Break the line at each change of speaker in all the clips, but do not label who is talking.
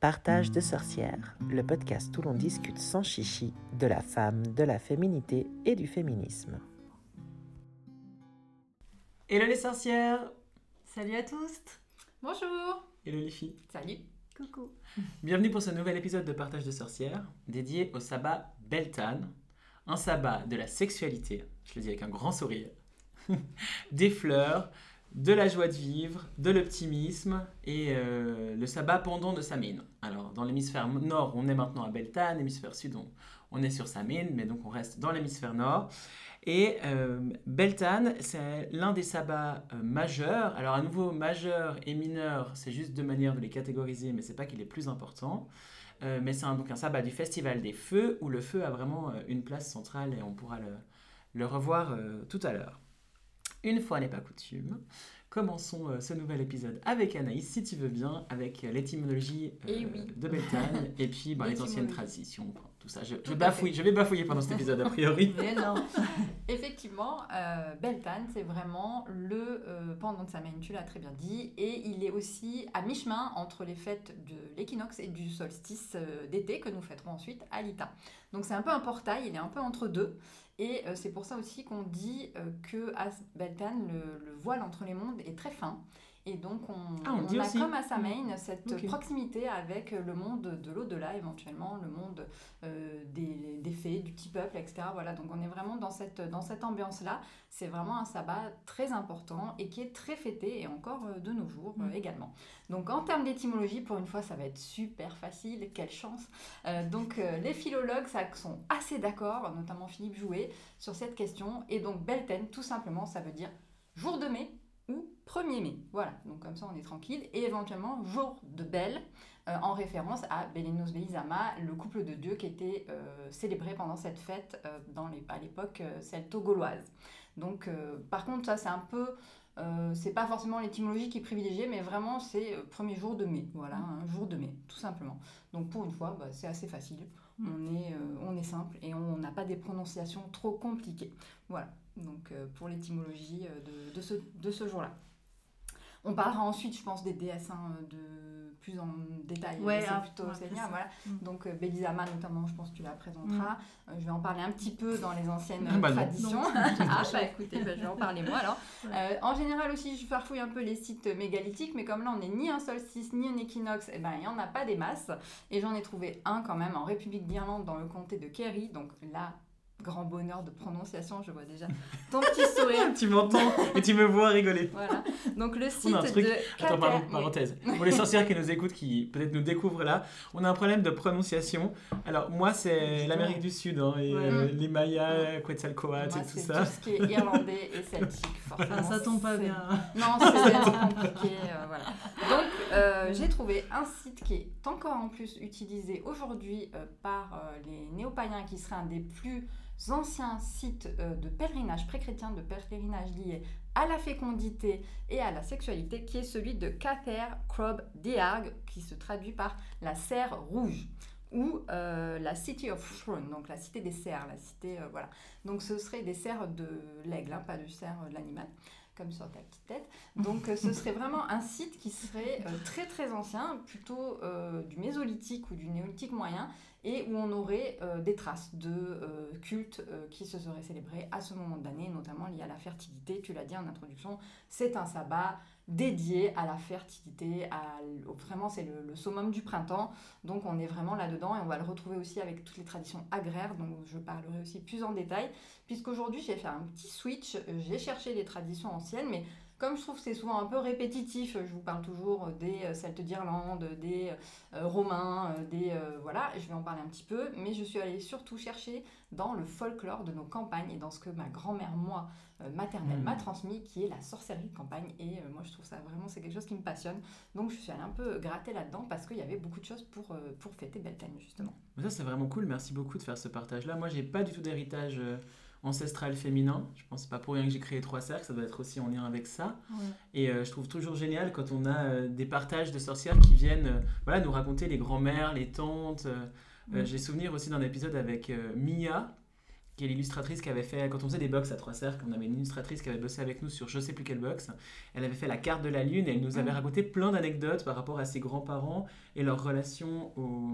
Partage de sorcières, le podcast où l'on discute sans chichi de la femme, de la féminité et du féminisme.
Hello les sorcières
Salut à tous.
Bonjour.
Hello les filles.
Salut.
Coucou.
Bienvenue pour ce nouvel épisode de Partage de sorcières dédié au sabbat Beltane, un sabbat de la sexualité, je le dis avec un grand sourire, des fleurs, de la joie de vivre, de l'optimisme et euh, le sabbat pendant de Samhain. Alors, dans l'hémisphère nord, on est maintenant à Beltane, l'hémisphère sud, on, est sur Samhain, mais donc on reste dans l'hémisphère nord. Et euh, Beltane, c'est l'un des sabbats euh, majeurs. Alors, à nouveau, majeur et mineur, c'est juste deux manières de les catégoriser, mais c'est pas qu'il est plus important. Mais c'est donc un sabbat du Festival des Feux, où le feu a vraiment une place centrale et on pourra le, revoir tout à l'heure. Une fois n'est pas coutume, commençons euh, ce nouvel épisode avec Anaïs, si tu veux bien, avec euh, l'étymologie euh,
Eh oui.
de Beltane et puis bah, les anciennes traditions, quoi, tout ça. Je, je
Tout à
bafouille, je vais bafouiller pendant cet épisode a priori.
Mais non
Effectivement, Beltane, c'est vraiment le pendant de Samhain, tu l'as très bien dit, et il est aussi à mi-chemin entre les fêtes de l'équinoxe et du solstice d'été que nous fêterons ensuite à l'Ita. Donc c'est un peu un portail, il est un peu entre deux, et euh, c'est pour ça aussi qu'on dit euh, que à Beltane, le, le voile entre les mondes est très fin. Et donc on,
Ah, on
a
aussi.
comme à Samhain cette
Ok.
proximité avec le monde de l'au-delà éventuellement, le monde euh, des, des fées, du petit peuple, etc. Voilà, donc on est vraiment dans cette, dans cette ambiance-là. C'est vraiment un sabbat très important et qui est très fêté et encore euh, de nos jours euh,
Mm.
également. Donc en termes d'étymologie, pour une fois, ça va être super facile, quelle chance. Euh, donc euh, les philologues ça, sont assez d'accord, notamment Philippe Jouet, sur cette question. Et donc Belten, tout simplement, ça veut dire jour de mai ou 1er mai. Voilà, donc comme ça on est tranquille. Et éventuellement jour de Belle, euh, en référence à Belenos Beizama, le couple de dieux qui était euh, célébré pendant cette fête euh, dans les, à l'époque celto-gauloise. Donc par contre ça c'est un peu... c'est pas forcément l'étymologie qui est privilégiée, mais vraiment c'est premier jour de mai. Voilà, un jour de mai, tout simplement. Donc pour une fois, bah, c'est assez facile.
Mm.
On, est, on est simple et on n'a pas des prononciations trop compliquées. Voilà, donc pour l'étymologie de, de ce, de ce jour-là. On parlera ensuite, je pense, des déesses hein, de plus en détail.
Ouais,
c'est
ah,
plutôt voilà.
Mm.
Donc euh, Belisama notamment, je pense que tu la présenteras. Euh, je vais en parler un petit peu dans les anciennes
Ah bah
traditions.
Non.
ah bah écoutez, bah, je vais en parler moi alors.
Ouais.
Euh, en général aussi, je farfouille un peu les sites mégalithiques, mais comme là on n'est ni un solstice ni un équinoxe, eh ben il n'y en a pas des masses. Et j'en ai trouvé un quand même en République d'Irlande dans le comté de Kerry. Donc là, grand bonheur de prononciation, je vois déjà ton petit sourire.
tu m'entends et tu me vois rigoler.
Voilà. Donc le site
un truc-
de
Attends, pardon, parenthèse. Pour les sorcières qui nous écoutent, qui peut-être nous découvrent là, on a un problème de prononciation. Alors, moi, c'est l'Amérique du Sud, hein, et
Ouais.
euh, les Mayas, Quetzalcoatl et tout
c'est
ça.
tout ce qui est irlandais et celtique, forcément.
Ça, ça tombe pas bien.
Non, c'est compliqué. euh, voilà. Donc, euh, j'ai trouvé un site qui est encore en plus utilisé aujourd'hui euh, par euh, les néo-païens, qui serait un des plus anciens sites euh, de pèlerinage pré-chrétien, de pèlerinage lié à la fécondité et à la sexualité, qui est celui de Cather Crob Dearg, qui se traduit par la serre rouge ou euh, la City of Throne, donc la cité des cerfs, la cité, euh, voilà. Donc ce serait des cerfs de l'aigle, hein, pas du cerf de l'animal, comme sur ta petite tête. Donc ce serait vraiment un site qui serait très très ancien, plutôt du mésolithique ou du néolithique moyen, et où on aurait euh, des traces de euh, cultes euh, qui se seraient célébrés à ce moment de l'année, notamment liés à la fertilité. Tu l'as dit en introduction, c'est un sabbat dédié à la fertilité, vraiment c'est le, le summum du printemps. Donc on est vraiment là-dedans et on va le retrouver aussi avec toutes les traditions agraires, dont je parlerai aussi plus en détail, puisqu'aujourd'hui j'ai fait un petit switch, j'ai cherché les traditions anciennes, mais comme je trouve que c'est souvent un peu répétitif, je vous parle toujours des euh, Celtes d'Irlande, des euh, Romains, euh, des... euh, voilà, je vais en parler un petit peu, mais je suis allée surtout chercher dans le folklore de nos campagnes et dans ce que ma grand-mère, moi, maternelle,
Mm.
m'a transmis, qui est la sorcellerie de campagne. Et moi, je trouve ça vraiment, c'est quelque chose qui me passionne. Donc, je suis allée un peu gratter là-dedans parce qu'il y avait beaucoup de choses pour, pour fêter Beltane, justement.
Ça, c'est vraiment cool. Merci beaucoup de faire ce partage-là. Moi, j'ai pas du tout d'héritage ancestral féminin. Je pense pas pour rien que j'ai créé trois cercles. Ça doit être aussi en lien avec ça.
Ouais.
Et euh, je trouve toujours génial quand on a euh, des partages de sorcières qui viennent euh, voilà, nous raconter les grands-mères, les tantes. J'ai souvenir aussi d'un épisode avec Mia. Qui est l'illustratrice qui avait fait, quand on faisait des box à trois cercles, on avait une illustratrice qui avait bossé avec nous sur je sais plus quelle box. Elle avait fait la carte de la Lune et elle nous avait
Mm.
raconté plein d'anecdotes par rapport à ses grands-parents et leur relation aux,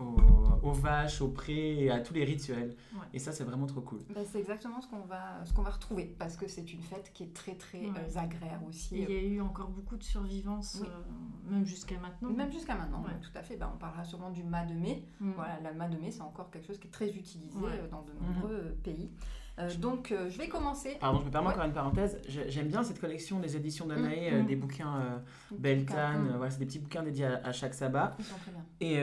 aux, aux vaches, aux prés et à tous les rituels.
Ouais.
Et ça, c'est vraiment trop cool.
Bah, c'est exactement ce qu'on va, ce qu'on va retrouver parce que c'est une fête qui est très très
Ouais.
euh, agraire aussi.
Il y a eu encore beaucoup de survivance,
Oui.
euh, même jusqu'à maintenant.
Même jusqu'à maintenant,
Ouais.
tout à fait. Bah, on parlera sûrement du mât de mai.
Mm.
Voilà, le mât de mai, c'est encore quelque chose qui est très utilisé
Ouais.
euh, dans de
Mhm.
Nombreux euh, pays. Euh, donc, euh, je vais commencer.
Pardon, je me permets
Ouais.
encore une parenthèse. J'ai- J'aime bien cette collection des éditions
Mm,
euh,
mm.
des bouquins. Beltane. Voilà, c'est des petits bouquins dédiés à, à chaque sabbat. Et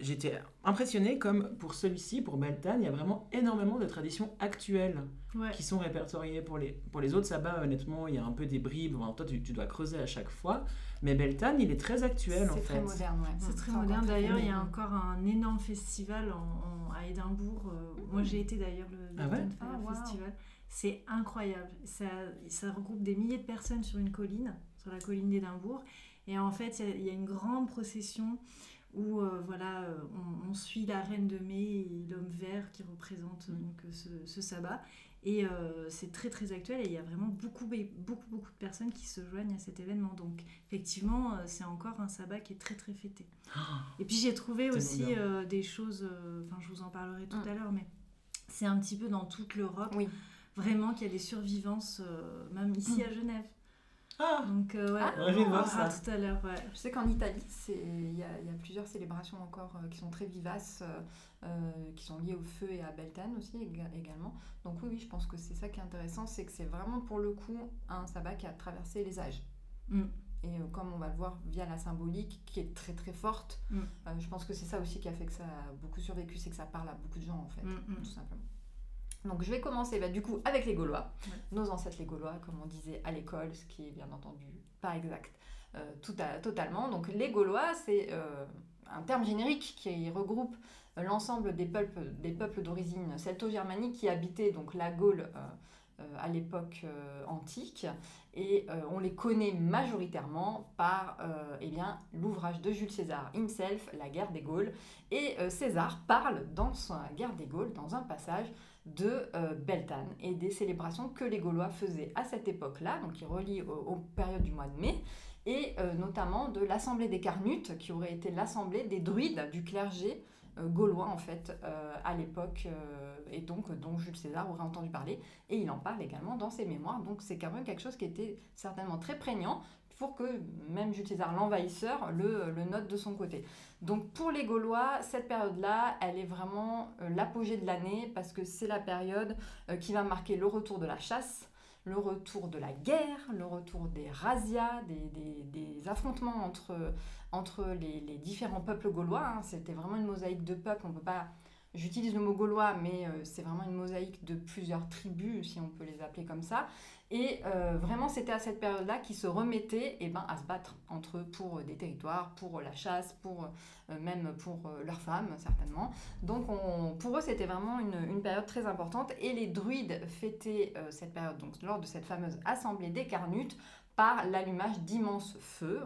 j'étais impressionnée comme pour celui-ci, pour Beltane, il y a vraiment énormément de traditions actuelles
Ouais.
qui sont répertoriées. Pour les, pour les autres sabbats, honnêtement, il y a un peu des bribes. Toi, tu, tu dois creuser à chaque fois. Mais Beltane, il est très actuel en
C'est
fait.
très moderne, ouais.
C'est très moderne. D'ailleurs, il y a encore un énorme festival en- en- à Édimbourg. Euh, Moi, j'ai été d'ailleurs le
Ah ouais?
Beltane
Ah, wow.
Festival. C'est incroyable. Ça, ça regroupe des milliers de personnes sur une colline, sur la colline d'Édimbourg. Et en fait, il y a- il y, a une grande procession où euh, voilà, euh, on, on suit la reine de mai et l'homme vert qui représente
Mm.
donc, ce, ce sabbat. Et euh, c'est très très actuel et il y a vraiment beaucoup, beaucoup, beaucoup de personnes qui se joignent à cet événement. Donc effectivement, euh, c'est encore un sabbat qui est très très fêté. Et puis j'ai trouvé aussi euh, des choses, euh, enfin je vous en parlerai tout
Mm.
à l'heure, mais c'est un petit peu dans toute l'Europe,
Oui.
vraiment qu'il y a des survivances, euh, même ici à Genève.
Ah
Donc euh, ouais,
Ah,
de
on
voir
verra
ça.
tout à l'heure. Ouais.
Je sais qu'en Italie, c'est- il y, a, il y a plusieurs célébrations encore euh, qui sont très vivaces, euh, euh, qui sont liées au feu et à Beltane aussi éga- également. Donc oui, oui, je pense que c'est ça qui est intéressant, c'est que c'est vraiment pour le coup un sabbat qui a traversé les âges.
Mm.
Et euh, comme on va le voir via la symbolique qui est très très forte,
Mm.
euh, je pense que c'est ça aussi qui a fait que ça a beaucoup survécu, c'est que ça parle à beaucoup de gens en fait,
Mm, mm.
tout simplement. Donc je vais commencer bah, du coup avec les Gaulois,
Ouais.
nos ancêtres les Gaulois, comme on disait à l'école, ce qui est bien entendu pas exact euh, tout à- totalement. Donc les Gaulois, c'est euh, un terme générique qui regroupe euh, l'ensemble des peuples, des peuples d'origine celto-germanique qui habitaient donc la Gaule euh, à l'époque antique et on les connaît majoritairement par eh bien, l'ouvrage de Jules César himself, La guerre des Gaules. Et César parle dans sa guerre des Gaules, dans un passage, de euh, Beltane et des célébrations que les Gaulois faisaient à cette époque-là, donc qui relie aux, périodes du mois de mai, et euh, notamment de l'Assemblée des Carnutes, qui aurait été l'assemblée des druides du clergé euh, gaulois en fait euh, à l'époque, et donc dont Jules César aurait entendu parler, et il en parle également dans ses mémoires, donc c'est quand même quelque chose qui était certainement très prégnant pour que même Jules l'envahisseur le, note de son côté. Donc pour les Gaulois, cette période-là, elle est vraiment euh, l'apogée de l'année parce que c'est la période euh, qui va marquer le retour de la chasse, le retour de la guerre, le retour des razzias, des, affrontements entre, les différents peuples gaulois. hein. C'était vraiment une mosaïque de peuples, on peut pas... J'utilise le mot gaulois, mais euh, c'est vraiment une mosaïque de plusieurs tribus, si on peut les appeler comme ça. Et euh, vraiment, c'était à cette période-là qu'ils se remettaient eh ben, à se battre entre eux pour euh, des territoires, pour la chasse, pour euh, même pour euh, leurs femmes, certainement. Donc, on- pour eux, c'était vraiment une, période très importante. Et les druides fêtaient euh, cette période, donc lors de cette fameuse assemblée des Carnutes, par l'allumage d'immenses feux,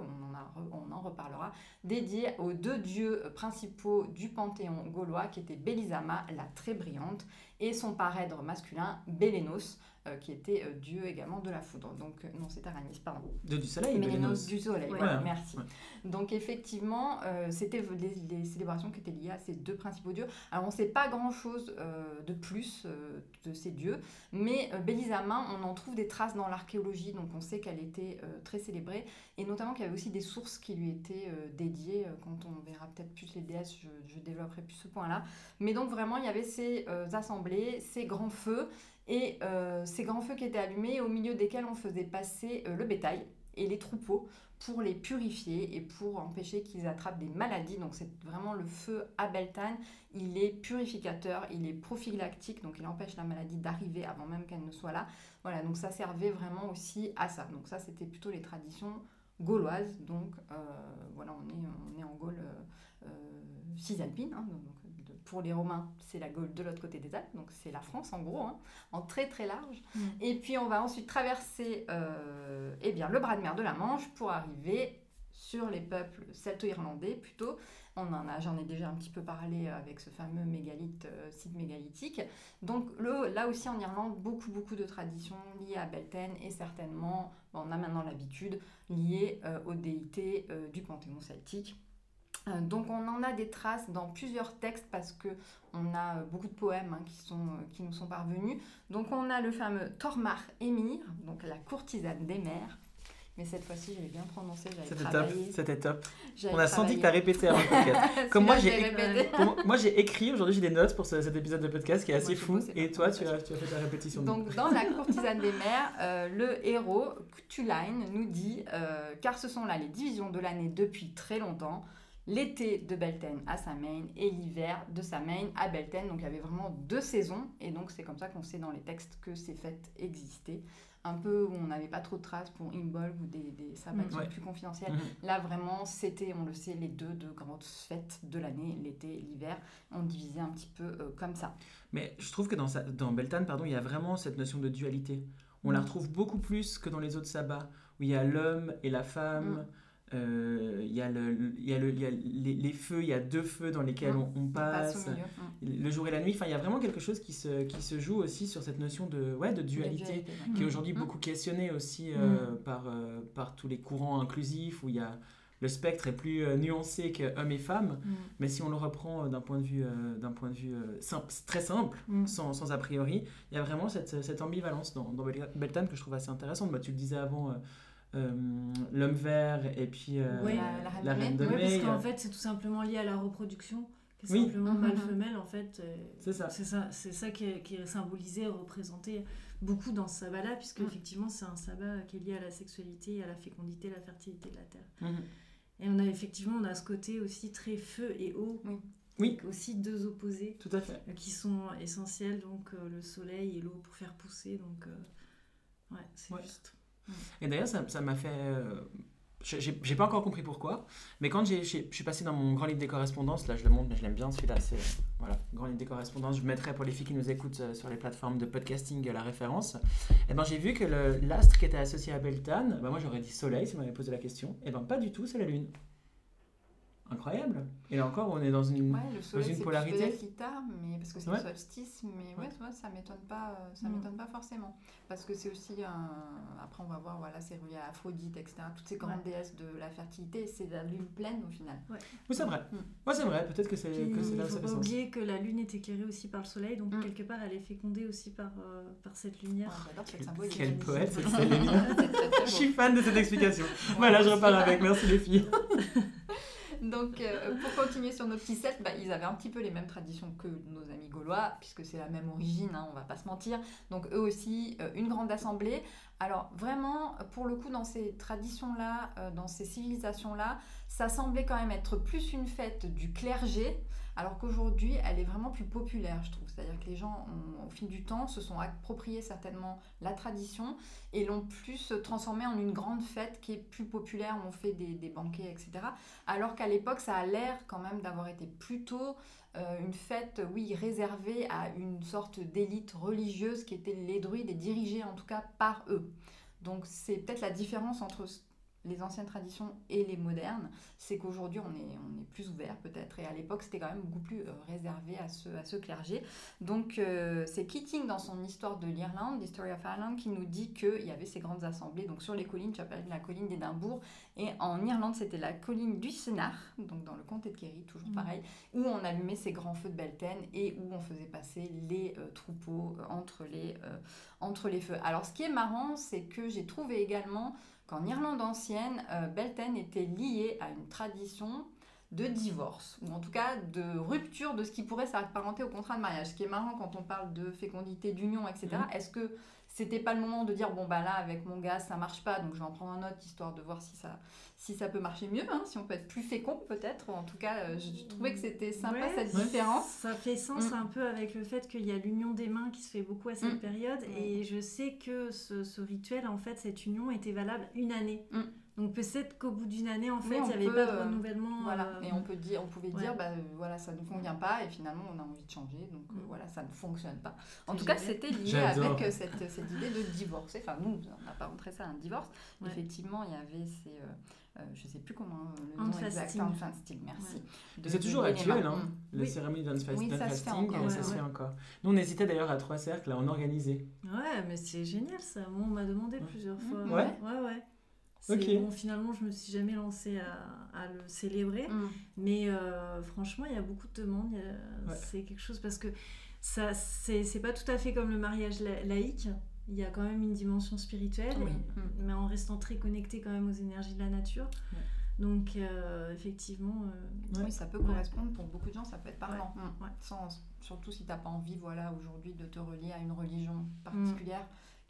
on en, reparlera, dédiés aux deux dieux principaux du panthéon gaulois, qui étaient Bélisama, la très brillante, et son parèdre masculin, Bélénos, euh, qui était euh, dieu également de la foudre. Donc, euh, non, c'est Aramis, pardon.
De du soleil,
Mélénos du soleil,
Ouais.
voilà, merci.
Ouais.
Donc effectivement, euh, c'était les, les célébrations qui étaient liées à ces deux principaux dieux. Alors on ne sait pas grand-chose euh, de plus euh, de ces dieux, mais euh, Bélisama, on en trouve des traces dans l'archéologie, donc on sait qu'elle était euh, très célébrée, et notamment qu'il y avait aussi des sources qui lui étaient euh, dédiées. Euh, Quand on verra peut-être plus les déesses, je, je développerai plus ce point-là. Mais donc vraiment, il y avait ces euh, assemblées, ces grands feux, et euh, ces grands feux qui étaient allumés, au milieu desquels on faisait passer euh, le bétail et les troupeaux pour les purifier et pour empêcher qu'ils attrapent des maladies. Donc c'est vraiment le feu à Beltane. Il est purificateur, il est prophylactique, donc il empêche la maladie d'arriver avant même qu'elle ne soit là. Voilà, donc ça servait vraiment aussi à ça. Donc ça c'était plutôt les traditions gauloises. Donc euh, voilà, on est, en Gaule cisalpine. Pour les Romains, c'est la Gaule de l'autre côté des Alpes, donc c'est la France en gros, hein, en très très large.
Mm.
Et puis on va ensuite traverser euh, eh bien, le bras de mer de la Manche pour arriver sur les peuples celto-irlandais plutôt. On en a, j'en ai déjà un petit peu parlé avec ce fameux mégalithe, euh, site mégalithique. Donc le, là aussi en Irlande, beaucoup beaucoup de traditions liées à Beltane et certainement, on a maintenant l'habitude, liées euh, aux déités euh, du panthéon celtique. Euh, donc on en a des traces dans plusieurs textes parce que on a euh, beaucoup de poèmes hein, qui, sont, euh, qui nous sont parvenus. Donc on a le fameux Tormar Émir, donc la courtisane des mers. Mais cette fois-ci, j'avais bien prononcé, j'avais
C'était top,
travaillé.
c'était top. On a senti que tu as
travaillé.
répété avant le podcast. Comme moi, j'ai Moi, écrit, aujourd'hui, j'ai des notes pour ce- cet épisode de podcast qui est assez fou. Et toi, tu as, tu as fait ta répétition.
Donc, dans La courtisane des mers, euh, le héros, Cthulhain, nous dit euh, Car ce sont là les divisions de l'année depuis très longtemps. L'été de Beltane à Samhain et l'hiver de Samhain à Beltane. Donc il y avait vraiment deux saisons. Et donc c'est comme ça qu'on sait dans les textes que ces fêtes existaient. Un peu où on n'avait pas trop de traces pour Imbolg ou des, des sabbats
Mm.
sont
Ouais.
plus confidentiels.
Mhm.
Là, vraiment, c'était, on le sait, les deux, deux grandes fêtes de l'année, l'été et l'hiver. On divisait un petit peu euh, comme ça.
Mais je trouve que dans, sa- dans Beltane, pardon, il y a vraiment cette notion de dualité. On la
Mm.
retrouve beaucoup plus que dans les autres sabbats, où il y a l'homme et la femme. Euh, il y a, le, y a, le, y a les, les feux, il y a deux feux dans lesquels on,
passe milieu.
Le jour et la nuit, enfin, il y a vraiment quelque chose qui se, qui se joue aussi sur cette notion de, ouais, de dualité. qui est
Mm.
aujourd'hui
Mm.
beaucoup questionné aussi euh, par, euh, par tous les courants inclusifs où il y a le spectre est plus nuancé que hommes et femmes,
Mm.
mais si on le reprend d'un point de vue, d'un point de vue simple, très simple, sans, sans a priori, il y a vraiment cette, cette ambivalence dans, dans Bel- Beltane que je trouve assez intéressante. Bah, tu le disais avant, euh, l'homme vert et puis euh,
Ouais.
La- la Reine de
parce qu'en fait, c'est tout simplement lié à la reproduction. que
Oui.
Simplement
Mhm.
mâle-femelle, en fait. euh,
C'est ça.
C'est ça, c'est ça qui est, qui est symbolisé, représenté beaucoup dans ce sabbat-là, puisque
Mm.
effectivement, c'est un sabbat qui est lié à la sexualité, à la fécondité, à la fertilité de la terre.
Mhm.
Et on a effectivement, on a ce côté aussi très feu et eau.
Oui.
Oui.
Donc aussi deux opposés
Tout à fait.
euh, qui sont essentiels, donc euh, le soleil et l'eau pour faire pousser. Donc, euh, ouais, c'est
Ouais.
juste.
Et d'ailleurs, ça m'a fait. euh, j'ai pas encore compris pourquoi, mais quand je suis passé dans mon grand livre des correspondances, là je le montre, mais je l'aime bien celui-là, c'est. euh, Voilà, grand livre des correspondances, je mettrai pour les filles qui nous écoutent euh, sur les plateformes de podcasting euh, la référence. Et ben j'ai vu que l'astre qui était associé à Beltane, ben moi j'aurais dit Soleil si on m'avait posé la question, et ben pas du tout, c'est la Lune. Incroyable. Et là encore, on est dans une.
Ouais, le soleil,
une
c'est
polarité.
peut-être l'Ita, mais parce que c'est
Ouais.
le solstice, mais ouais, ouais, ça m'étonne pas, euh, ça
Mm.
m'étonne pas forcément, parce que c'est aussi un. Après, on va voir, voilà, c'est relié à Aphrodite, etc. Toutes ces grandes
Ouais.
déesses de la fertilité, c'est la lune pleine au final.
Oui, c'est vrai.
Mm.
Ouais, c'est vrai, peut-être que c'est
il
là
ne
où ça
faut
fait
pas
sens.
oublier que la lune est éclairée aussi par le soleil, donc
Mm.
quelque part, elle est fécondée aussi par, euh, par cette lumière.
Ouais, J'adore cette
Quel- poète.
C'est
Je suis fan de cette explication. Voilà, je repars avec. Merci les filles.
Donc, euh, pour continuer sur nos petits Celtes, bah, ils avaient un petit peu les mêmes traditions que nos amis gaulois, puisque c'est la même origine, hein, on va pas se mentir. Donc, eux aussi, euh, une grande assemblée. Alors, vraiment, pour le coup, dans ces traditions-là, euh, dans ces civilisations-là, ça semblait quand même être plus une fête du clergé, alors qu'aujourd'hui, elle est vraiment plus populaire, je trouve. C'est-à-dire que les gens, au fil du temps, se sont appropriés certainement la tradition et l'ont plus transformée en une grande fête qui est plus populaire. On fait des, banquets, etc. Alors qu'à l'époque, ça a l'air quand même d'avoir été plutôt euh, une fête, oui, réservée à une sorte d'élite religieuse qui était les druides et dirigée en tout cas par eux. Donc c'est peut-être la différence entre les anciennes traditions et les modernes, c'est qu'aujourd'hui on est, on est plus ouvert peut-être, et à l'époque c'était quand même beaucoup plus euh, réservé à ce, à ce clergé. Donc euh, c'est Keating dans son histoire de l'Irlande, l'History of Ireland, qui nous dit qu'il y avait ces grandes assemblées, donc sur les collines, tu as parlé de la colline d'Édimbourg, et en Irlande c'était la colline du Sénart, donc dans le comté de Kerry, toujours
Mm.
pareil, où on allumait ces grands feux de Beltaine et où on faisait passer les euh, troupeaux entre, les, euh, entre les feux. Alors ce qui est marrant, c'est que j'ai trouvé également qu'en Irlande ancienne, euh, Beltaine était liée à une tradition de divorce, ou en tout cas de rupture de ce qui pourrait s'apparenter au contrat de mariage. Ce qui est marrant quand on parle de fécondité, d'union, etc.
Mhm.
Est-ce que c'était pas le moment de dire bon bah là avec mon gars ça marche pas donc je vais en prendre un autre histoire de voir si ça si ça peut marcher mieux hein, si on peut être plus fécond peut-être en tout cas euh, je trouvais que c'était sympa
Ouais,
cette différence
Ça fait sens
Mm.
un peu avec le fait qu'il y a l'union des mains qui se fait beaucoup à cette
Mm.
période.
Mm.
Et je sais que ce, ce rituel, en fait, cette union était valable une année.
Mm.
Donc peut-être qu'au bout d'une année, en fait, il n'y avait
peut,
pas de
euh,
renouvellement.
Voilà,
euh,
et on, peut dire, on pouvait
ouais.
dire, bah, euh, voilà, ça ne nous convient pas, et finalement, on a envie de changer, donc euh,
Mm.
voilà, ça ne fonctionne pas. En tout cas, c'était lié avec cette, cette idée de divorcer. Enfin, nous, on n'a pas rentré ça à un divorce.
Ouais.
Effectivement, il y avait ces, euh, euh, je sais plus comment le nom exact,
fasting.
merci.
Ouais.
De-
C'est
de
toujours actuel, hein,
Mm.
la
Oui.
cérémonie d'un fast-
Oui, ça se fait
fasting,
encore,
ça
ouais,
se fait encore. Nous, on hésitait d'ailleurs à trois cercles, à en organiser.
Ouais, mais c'est génial ça. Moi, on m'a demandé plusieurs fois.
Ouais.
Ouais, ouais. C'est-
Ok.
Bon, finalement, je me suis jamais lancée à, à le célébrer.
Mm.
Mais euh, franchement, il y a beaucoup de demandes.
Ouais.
C'est quelque chose parce que ça, c'est c'est pas tout à fait comme le mariage la- laïque. Il y a quand même une dimension spirituelle,
Oui.
et-
Mm.
mais en restant très connecté quand même aux énergies de la nature.
Ouais.
Donc, euh, effectivement, euh,
Ouais.
Oui, ça peut
Ouais.
correspondre pour beaucoup de gens, ça peut être parlant. Mm.
ouais.
Sans- surtout si t'as pas envie, voilà, aujourd'hui de te relier à une religion
Mm.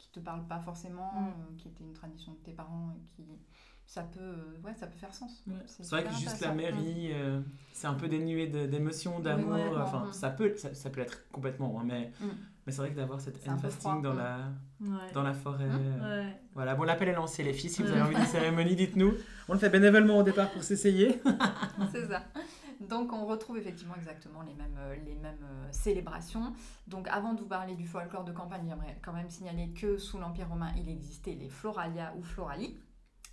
Qui te parle pas forcément,
Mm.
euh, qui était une tradition de tes parents, et qui ça peut, euh, ouais, ça peut faire sens.
Ouais. C'est vrai que juste la mairie, euh, c'est un peu dénué de- d'émotions, d'amour.
Ouais.
enfin, ça peut, ça, ça peut l'être complètement, hein, mais,
Mm.
mais c'est vrai que d'avoir cette hand fasting
froid,
dans
mm.
la,
ouais.
dans la forêt.
Mm.
euh,
Ouais.
Voilà, bon, l'appel est lancé, les filles. Si vous avez envie d'une cérémonie, dites-nous. On le fait bénévolement au départ pour s'essayer.
C'est ça. Donc on retrouve effectivement exactement les mêmes, euh, euh, célébrations. Donc avant de vous parler du folklore de campagne, j'aimerais quand même signaler que sous l'Empire romain, il existait les Floralia ou Florali.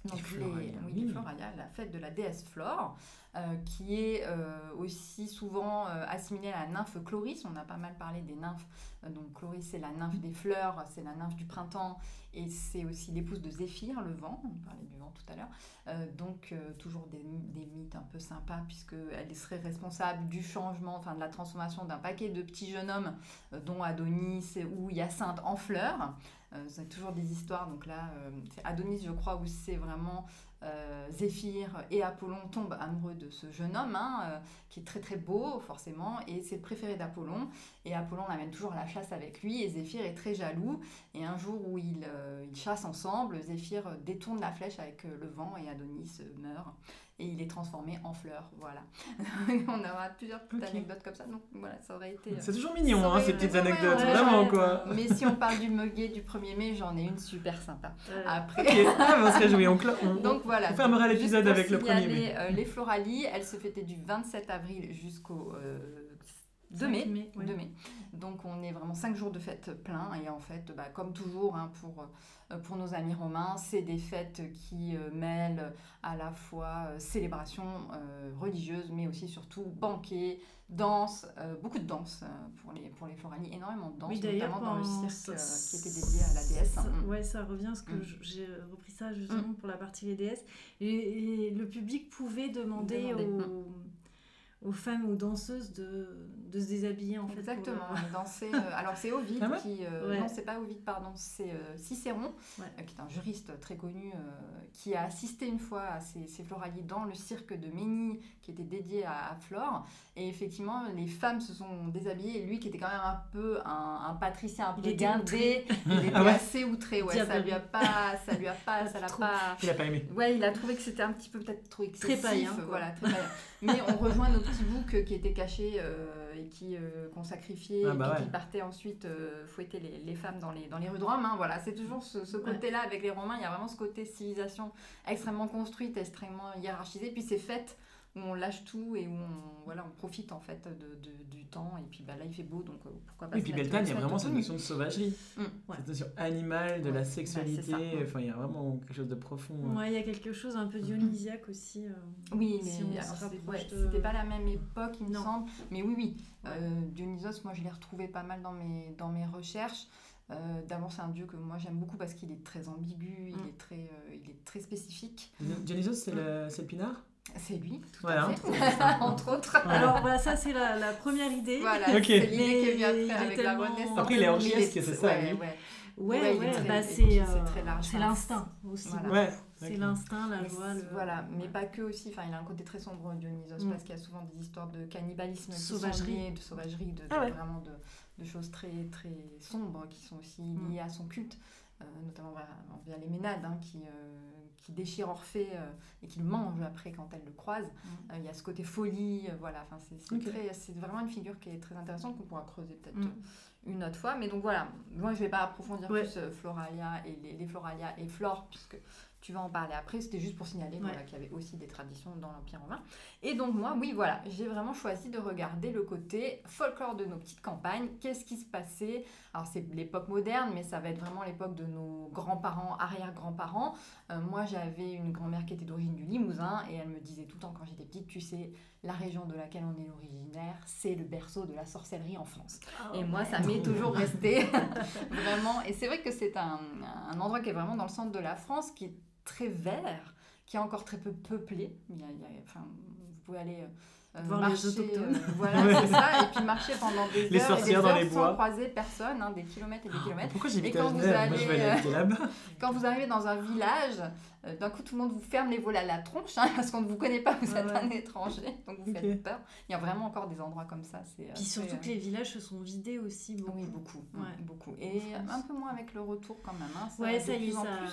Donc
Les
oui, les la fête de la déesse Flore, euh, qui est euh, aussi souvent euh, assimilée à la nymphe Chloris. On a pas mal parlé des nymphes. Donc Chloris, c'est la nymphe des fleurs, c'est la nymphe du printemps, et c'est aussi l'épouse de Zéphyr, le vent. On parlait du vent tout à l'heure. Donc toujours des, des mythes un peu sympas puisqu'elle serait responsable du changement, enfin de la transformation d'un paquet de petits jeunes hommes dont Adonis ou Hyacinthe en fleurs. Euh, c'est toujours des histoires, donc là euh, c'est Adonis je crois où c'est vraiment euh, Zéphyr et Apollon tombent amoureux de ce jeune homme hein, qui est très très beau forcément et c'est le préféré d'Apollon et Apollon l'amène toujours à la chasse avec lui et Zéphyr est très jaloux et un jour où ils, ils chassent ensemble, Zéphyr détourne la flèche avec le vent et Adonis meurt et il est transformé en fleur. Voilà. On aura plusieurs petites anecdotes comme ça, donc voilà, ça aurait été. euh,
C'est toujours mignon, hein, ces petites anecdotes.
ouais,
Vraiment,
ouais.
quoi.
Mais si on parle du muguet du 1er mai, j'en ai une super sympa. Après.
Ok, ah, on se réjouit. On, cla- on-
Donc voilà.
on fermera l'épisode avec le premier
signaler,
mai.
euh, les Floralies, elles se fêtaient du 27 avril jusqu'au euh, 2
5
mai.
mai, ouais.
2 mai. Donc on est vraiment 5 jours de fête plein et en fait, bah, comme toujours hein, pour, euh, pour nos amis romains, c'est des fêtes qui euh, mêlent à la fois euh, célébration euh, religieuse mais aussi surtout banquet, danse, beaucoup de danse pour les, pour les Floralies, énormément de danse,
Oui,
notamment dans le cirque
ça-
qui était dédié à la déesse.
ça-
Mm.
Ouais, ça revient parce que
Mm.
j'ai repris ça justement pour la partie les déesses. Et, et le public pouvait demander,
Demander,
aux, aux femmes, aux danseuses de, de se déshabiller en fait. pour,
Exactement,
euh,
dansait, euh, alors c'est Ovide
Ah ouais
qui. euh,
Ouais.
Non, c'est pas Ovide, pardon, c'est euh, Cicéron,
Ouais.
euh, qui est un juriste très connu, euh, qui a assisté une fois à ces, ces Floralies dans le cirque de Ménie, qui était dédié à, à Flore. Et effectivement, les femmes se sont déshabillées, et lui, qui était quand même un peu un, un patricien, un
Il
peu
était
guindé, il était
Ah ouais
assez outré, ouais, ça lui a pas. Ça lui a pas. ça l'a
Trop.
pas.
Il a pas aimé.
Ouais, il a trouvé que c'était un petit peu peut-être trop excessif.
Très païen.
Voilà, très païen. Mais on rejoint nos petits boucs euh, qui étaient cachés euh, et qui euh, qu'on sacrifiait
Ah
et
bah
puis
ouais.
qui partaient ensuite euh, fouetter les, les femmes dans les, dans les rues de Rome. hein. Voilà, c'est toujours ce, ce côté-là avec les Romains. Il y a vraiment ce côté civilisation extrêmement construite, extrêmement hiérarchisée. Puis c'est fête où on lâche tout et où on, voilà, on profite en fait de, de- du temps. Et puis bah, là, il fait beau, donc euh, pourquoi pas
Oui,
se
puis Beltane, il y a vraiment cette notion de sauvagerie.
Mm.
Ouais.
Cette notion animale, de
Ouais.
la
Bah,
sexualité.
Mm.
Enfin, il y a vraiment quelque chose de profond.
Ouais, il y a quelque chose un peu dionysiaque aussi. euh,
Oui, mais
si de-
c'était pas la même époque, il me
Non.
semble. Mais oui, oui. Euh, Dionysos, moi, je l'ai retrouvé pas mal dans mes, dans mes recherches. Euh, D'abord, c'est un dieu que moi j'aime beaucoup parce qu'il est très ambigu, il,
Mm.
est très, euh, il est très spécifique.
Dionysos, c'est le, c'est le pinard?
C'est lui, tout
Voilà.
à fait, entre autres.
Voilà.
Alors voilà, ça c'est la, la première idée.
Voilà,
Ok.
c'est l'idée qui est après
est
avec la Renaissance.
Après, il est orgiesque, c'est ça,
ouais, ouais.
Ouais,
très-
bah c'est euh,
large.
c'est l'instinct aussi.
Voilà.
Ouais.
C'est l'instinct, la joie. Le...
Voilà, mais pas que aussi. Enfin, il a un côté très sombre Dionysos
Mm.
parce qu'il y a souvent des histoires de cannibalisme,
Sauvagerie.
liées, de sauvagerie, de, de-
Ah ouais.
vraiment de, de choses très très sombres qui sont aussi
Mm.
liées à son culte, euh, notamment voilà, via les Ménades hein, qui euh, qui déchirent Orphée euh, et qui le mange après quand elle le croise.
Mm.
Euh, Il y a ce côté folie, euh, voilà. Enfin, c'est c'est
Ok.
très- c'est vraiment une figure qui est très intéressante qu'on pourra creuser peut-être
Mm.
une autre fois. Mais donc voilà, moi je vais pas approfondir
Ouais.
plus Floralia et les, les Floralia et Flore, puisque tu vas en parler après. C'était juste pour signaler
Ouais.
voilà, qu'il y avait aussi des traditions dans l'Empire romain. Et donc moi, oui, voilà, j'ai vraiment choisi de regarder le côté folklore de nos petites campagnes. Qu'est-ce qui se passait? Alors c'est l'époque moderne, mais ça va être vraiment l'époque de nos grands-parents, arrière-grands-parents. Euh, moi, j'avais une grand-mère qui était d'origine du Limousin et elle me disait tout le temps quand j'étais petite, tu sais, la région de laquelle on est originaire, c'est le berceau de la sorcellerie en France.
Ah
Et moi, ça m'est toujours resté vraiment. Et c'est vrai que c'est un, un endroit qui est vraiment dans le centre de la France, qui est très vert, qui est encore très peu peuplé. Enfin, vous pouvez aller euh,
Voir les
marcher,
autochtones.
euh, voilà, c'est ça. Et puis marcher pendant des
Les
heures et des
dans
heures
les
sans croiser personne, hein, des kilomètres et des kilomètres.
Pourquoi à
quand vous
Genève Moi, je vais
allez,
aller
euh,
là-bas.
Quand vous arrivez dans un village, euh, d'un coup tout le monde vous ferme les volets à la tronche hein, parce qu'on ne vous connaît pas, vous êtes
ouais.
un étranger, donc vous faites peur. Il y a vraiment encore des endroits comme ça. C'est
Puis surtout
euh,
que les villages se sont vidés aussi beaucoup.
Oui, beaucoup,
Ouais.
beaucoup. Et un peu moins avec le retour quand même. hein, ça,
Ouais, ça
en
ça.
plus,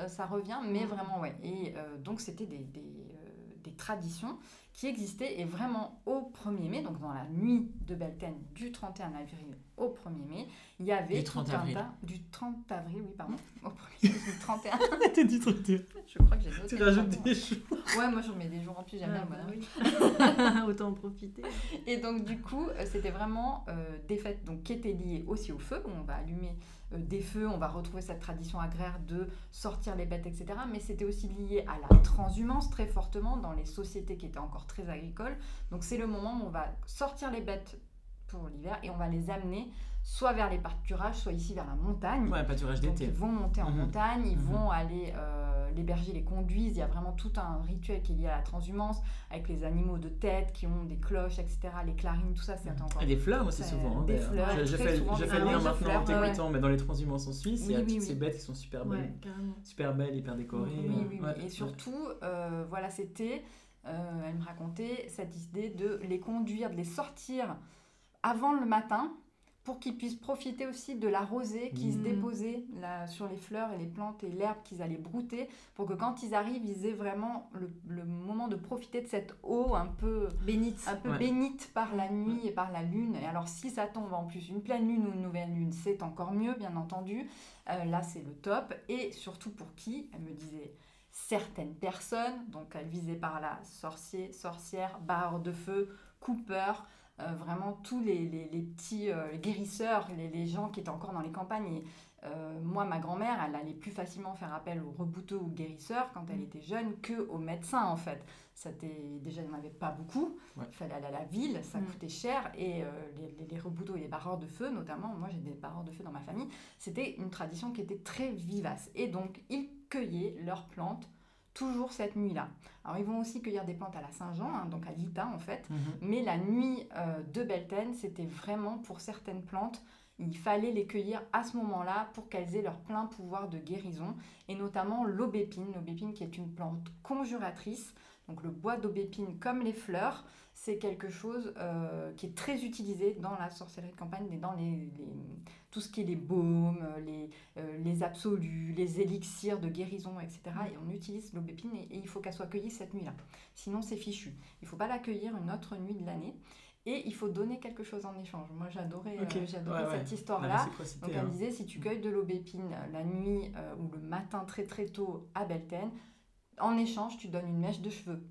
euh, ça revient, mais
Mm.
vraiment, ouais. Et euh, donc, c'était des, des, euh, des traditions qui existaient. Et vraiment, au 1er mai, donc dans la nuit de Beltane, du 31 avril au 1er mai, il y avait
Du
tout
30
un
avril.
tas... Du 30 avril, oui, pardon. Au 1er mai, du 31.
T'as dit trop dur.
Je crois que j'ai noté.
Tu rajoutes
31.
des choux.
Ouais, moi, je mets des jours en plus, j'aime
Ah,
bien.
bah oui. Autant en profiter.
Et donc du coup, euh, c'était vraiment euh, des fêtes donc, qui étaient liées aussi au feu, où on va allumer des feux, on va retrouver cette tradition agraire de sortir les bêtes, etc. Mais c'était aussi lié à la transhumance très fortement dans les sociétés qui étaient encore très agricoles. Donc c'est le moment où on va sortir les bêtes pour l'hiver et on va les amener soit vers les pâturages, soit ici vers la montagne.
Ouais, pâturage d'été.
ils vont monter en
Mhm.
montagne, ils
Mhm.
vont aller, euh, les bergers les conduisent, il y a vraiment tout un rituel qui est lié à la transhumance, avec les animaux de tête qui ont des cloches, etc., les clarines, tout ça, c'est encore...
Et des fleurs aussi souvent. hein,
des fleurs,
Je, je
très
fais,
souvent
je
des
fais le lien
fleurs,
maintenant en
ouais.
mais dans les transhumances en Suisse, il y a
Oui,
toutes
oui.
ces bêtes qui sont super belles.
Ouais.
Super belles, hyper décorées.
Oui,
Oui,
euh,
Et surtout, euh, voilà, c'était, euh, elle me racontait cette idée de les conduire, de les sortir avant le matin pour qu'ils puissent profiter aussi de la rosée qui se
Mhm.
déposait là, sur les fleurs et les plantes et l'herbe qu'ils allaient brouter pour que quand ils arrivent, ils aient vraiment le, le moment de profiter de cette eau un peu,
Bénite.
un peu
Ouais.
bénite par la nuit et par la lune. Et alors si ça tombe en plus une pleine lune ou une nouvelle lune, c'est encore mieux, bien entendu. Euh, là, c'est le top. Et surtout pour qui Elle me disait certaines personnes, donc elle visait par là sorciers, sorcières, barres de feu, coupeurs, euh, vraiment tous les, les- les petits euh, les guérisseurs, les, les gens qui étaient encore dans les campagnes. Et, euh, moi, ma grand-mère, elle allait plus facilement faire appel aux rebouteux ou guérisseurs quand elle était jeune que aux médecins, en fait. C'était, déjà, il n'y en avait pas beaucoup.
Ouais.
Il fallait aller à la ville, ça
Mm.
coûtait cher. Et euh, les, les, les rebouteaux et les barreurs de feu, notamment, moi j'ai des barreurs de feu dans ma famille, c'était une tradition qui était très vivace. Et donc, ils cueillaient leurs plantes toujours cette nuit-là. Alors, ils vont aussi cueillir des plantes à la Saint-Jean, hein, donc à l'Ita en fait.
Mhm.
Mais la nuit euh, de Beltane, c'était vraiment pour certaines plantes, il fallait les cueillir à ce moment-là pour qu'elles aient leur plein pouvoir de guérison, et notamment l'aubépine, l'aubépine qui est une plante conjuratrice. Donc le bois d'aubépine, comme les fleurs, c'est quelque chose euh, qui est très utilisé dans la sorcellerie de campagne et dans les, les- tout ce qui est les baumes, les, euh, les absolus, les élixirs de guérison, etc. Et on utilise l'aubépine et, et il faut qu'elle soit cueillie cette nuit-là. Sinon, c'est fichu. Il ne faut pas l'accueillir une autre nuit de l'année. Et il faut donner quelque chose en échange. Moi, j'adorais euh,
Ouais,
cette histoire-là. Donc, elle
hein.
disait, si tu cueilles de l'aubépine la nuit euh, ou le matin très très tôt à Beltane, en échange, tu donnes une mèche de cheveux.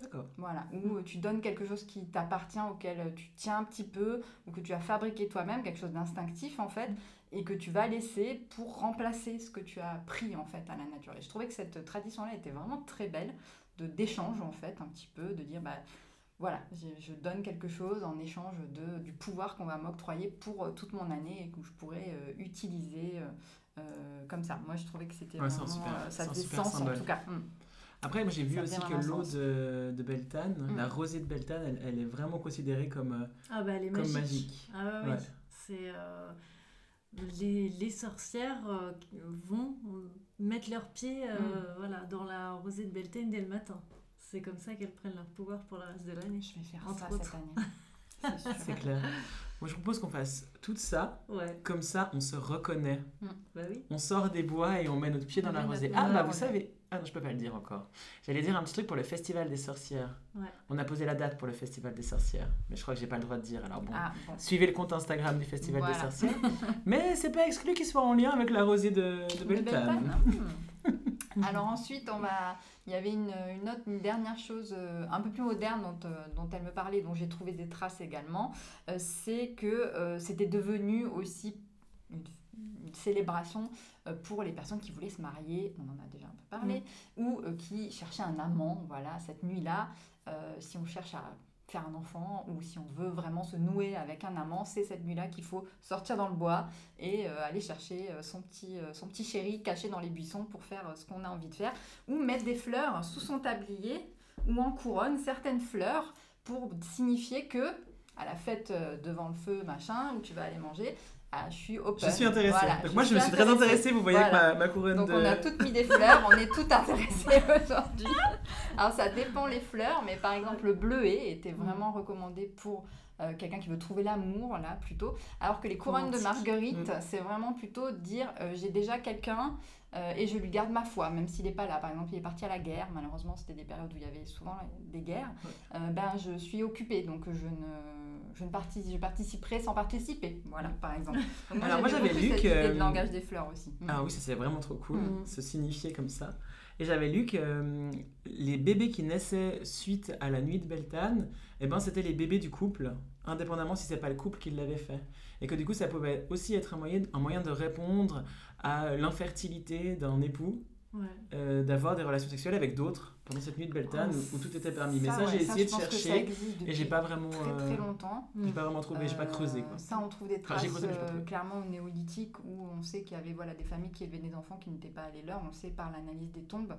D'accord.
Voilà. Ou euh, tu donnes quelque chose qui t'appartient, auquel euh, tu tiens un petit peu, ou que tu as fabriqué toi-même, quelque chose d'instinctif en fait, et que tu vas laisser pour remplacer ce que tu as pris en fait à la nature. Et je trouvais que cette tradition-là était vraiment très belle, de d'échange en fait, un petit peu, de dire bah voilà, je donne quelque chose en échange de, du pouvoir qu'on va m'octroyer pour euh, toute mon année et que je pourrais euh, utiliser euh, euh, comme ça. Moi, je trouvais que c'était
Ouais,
vraiment,
super-
ça faisait sens
symbole.
en tout cas. Mm.
Après, moi j'ai vu aussi que l'eau de, de Beltane,
Mm.
la rosée de Beltane, elle, elle est vraiment considérée comme, euh,
Ah bah elle est
comme
magique.
magique.
Ah ouais, ouais. C'est euh, les, les sorcières euh, vont mettre leurs pieds euh,
Mm.
voilà, dans la rosée de Beltane dès le matin. C'est comme ça qu'elles prennent leur pouvoir pour le reste de l'année.
Je vais faire
Entre
ça
autres.
cette année. C'est
clair. Moi je propose qu'on fasse tout ça,
Ouais,
comme ça on se reconnaît.
bah oui.
On sort des bois et on met notre pied dans la rosée. Ah bah vous savez. Ah non, je peux pas le dire encore. J'allais dire un petit truc pour le festival des sorcières.
Ouais.
On a posé la date pour le festival des sorcières, mais je crois que j'ai pas le droit de dire. Alors bon.
Ah, bon.
Suivez le compte Instagram du Festival des sorcières. mais c'est pas exclu qu'il soit en lien avec la rosée de, de
De
Beltane.
Hmm. Alors ensuite, on va... il y avait une, une autre, une dernière chose euh, un peu plus moderne dont, euh, dont elle me parlait, dont j'ai trouvé des traces également, euh, c'est que c'était devenu aussi une, une célébration euh, pour les personnes qui voulaient se marier, on en a déjà un peu parlé, ou euh, qui cherchaient un amant, voilà, cette nuit-là, euh, si on cherche à faire un enfant ou si on veut vraiment se nouer avec un amant, c'est cette nuit-là qu'il faut sortir dans le bois et euh, aller chercher euh, son petit, euh, son petit chéri caché dans les buissons pour faire ce qu'on a envie de faire, ou mettre des fleurs sous son tablier ou en couronne certaines fleurs pour signifier que à la fête devant le feu, machin, où tu vas aller manger, ah, je suis open.
Je suis intéressée.
Voilà,
Donc moi, je me suis très intéressée, vous voyez,
Voilà.
avec ma, ma couronne
donc
de...
on a toutes mis des fleurs, on est toutes intéressées aujourd'hui. Alors ça dépend les fleurs, mais par exemple le bleuet était vraiment recommandé pour euh, quelqu'un qui veut trouver l'amour, là plutôt. Alors que les couronnes de marguerite,
Mm.
c'est vraiment plutôt dire euh, j'ai déjà quelqu'un euh, et je lui garde ma foi, même s'il n'est pas là. Par exemple, il est parti à la guerre, malheureusement c'était des périodes où il y avait souvent des guerres. Ben je suis occupée, donc je ne, je ne partici- je participerai sans participer, voilà par exemple. Donc,
Alors, moi, j'avais lu
cette
que-
idée de langage des fleurs aussi. Mm.
Ah oui, ça c'est vraiment trop cool,
Mhm.
se signifier comme ça. Et j'avais lu que euh, les bébés qui naissaient suite à la nuit de Beltane, eh ben, c'était les bébés du couple, indépendamment si c'est pas le couple qui l'avait fait. Et que du coup, ça pouvait aussi être un moyen, un moyen de répondre à l'infertilité d'un époux,
Ouais.
euh, d'avoir des relations sexuelles avec d'autres pendant cette nuit de Beltane
Oh,
où, où tout était permis. Mais
Ça, ouais,
j'ai essayé de chercher et j'ai pas vraiment,
très
euh,
très longtemps.
j'ai pas vraiment trouvé, j'ai pas creusé quoi.
Euh, Ça, on trouve des
Enfin,
traces
j'ai creusé,
euh, clairement au néolithique où on sait qu'il y avait voilà, des familles qui élevaient des enfants qui n'étaient pas allés leurs. On le sait par l'analyse des tombes.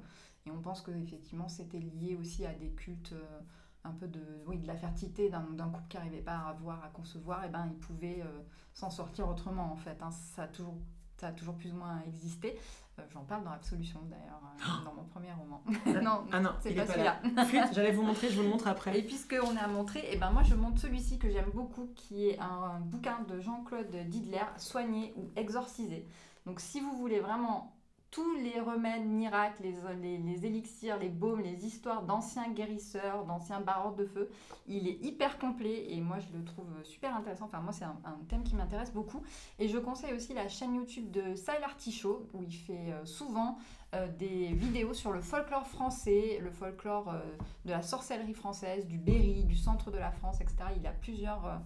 Et on pense que effectivement c'était lié aussi à des cultes euh, un peu de, oui, de la fertilité d'un couple qui n'arrivait pas à avoir, à concevoir. Et ben, ils pouvaient euh, s'en sortir autrement en fait. hein. Ça, a toujours, ça a toujours plus ou moins existé. Euh, J'en parle dans Absolution d'ailleurs, euh, dans mon premier roman. non,
Ah non,
c'est pas celui-là.
J'allais vous montrer, je vous le montre
Et
après.
puisqu'on est à montrer, et ben moi je montre celui-ci que j'aime beaucoup, qui est un, un bouquin de Jean-Claude Didler, Soigner ou exorciser. Donc si vous voulez vraiment tous les remèdes miracles, les, les, élixirs, les baumes, les histoires d'anciens guérisseurs, d'anciens barreurs de feu, il est hyper complet et moi je le trouve super intéressant. Enfin moi c'est un, thème qui m'intéresse beaucoup. Et je conseille aussi la chaîne YouTube de Sile Artichaut où il fait euh, souvent euh, des vidéos sur le folklore français, le folklore euh, de la sorcellerie française, du Berry, du centre de la France, etc. Il a plusieurs,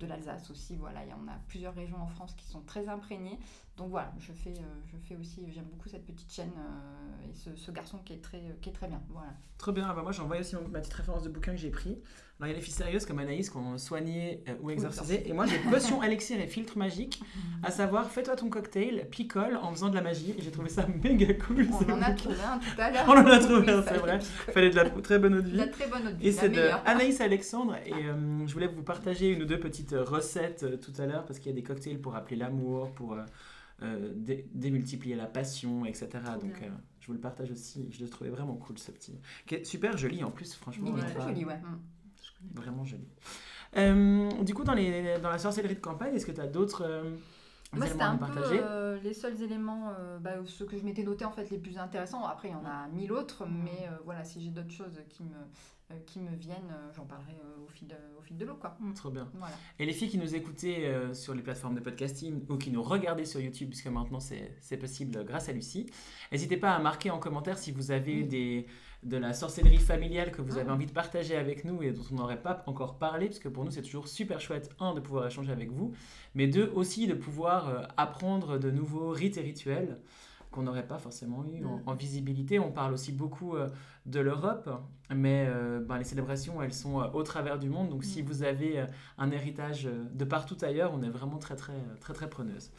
de l'Alsace aussi, voilà, il y en a plusieurs régions en France qui sont très imprégnées. Donc voilà, je fais, euh, je fais aussi, j'aime beaucoup cette petite chaîne euh, et ce, ce garçon qui est très, qui est très bien. Voilà.
Trop bien, ah bah moi j'envoie aussi ma petite référence de bouquin que j'ai pris. Alors il y a les filles sérieuses comme Anaïs qui ont soigné euh, ou exorcisé. Et moi j'ai potion, élixir et filtre magique, à savoir fais-toi ton cocktail, picole en faisant de la magie. Et j'ai trouvé ça méga cool.
On en a trouvé un tout à l'heure.
On en a trouvé un,
il
c'est vrai.
picoler.
Fallait de la très bonne eau de vie.
la très bonne eau de vie,
Et c'est de. Anaïs Alexandre. Et euh, je voulais vous partager une ou deux petites euh, recettes euh, tout à l'heure parce qu'il y a des cocktails pour appeler l'amour, pour euh, euh, dé- démultiplier la passion, etc. Donc euh, je vous le partage aussi. Je le trouvais vraiment cool ce petit. Qui est super joli en plus, franchement.
Il est
euh,
très joli, ouais. Mm.
Je connais pas.
Vraiment joli. Euh, du coup, dans, les, dans la sorcellerie de campagne, est-ce que tu as d'autres euh,
Moi, c'était
éléments à
un
nous
peu
partager?
euh, les seuls éléments, euh, bah, ceux que je m'étais notés en fait les plus intéressants. Après, il y en a mille autres, mais euh, voilà, si j'ai d'autres choses qui me, euh, qui me viennent, euh, j'en parlerai euh, au fil de, au fil de l'eau, quoi.
Trop bien.
Voilà.
Et les filles qui nous écoutaient euh, sur les plateformes de podcasting ou qui nous regardaient sur YouTube, puisque maintenant c'est c'est possible grâce à Lucie, n'hésitez pas à marquer en commentaire si vous avez
Oui.
des, de la sorcellerie familiale que vous avez
Ah.
envie de partager avec nous et dont on n'aurait pas encore parlé, parce que pour nous c'est toujours super chouette, un, de pouvoir échanger avec vous, mais deux, aussi de pouvoir euh, apprendre de nouveaux rites et rituels qu'on n'aurait pas forcément eu en,
Mm.
en visibilité. On parle aussi beaucoup euh, de l'Europe, mais euh, ben, les célébrations, elles sont euh, au travers du monde. Donc si
Mm.
vous avez euh, un héritage de partout ailleurs, on est vraiment très très très très preneuse.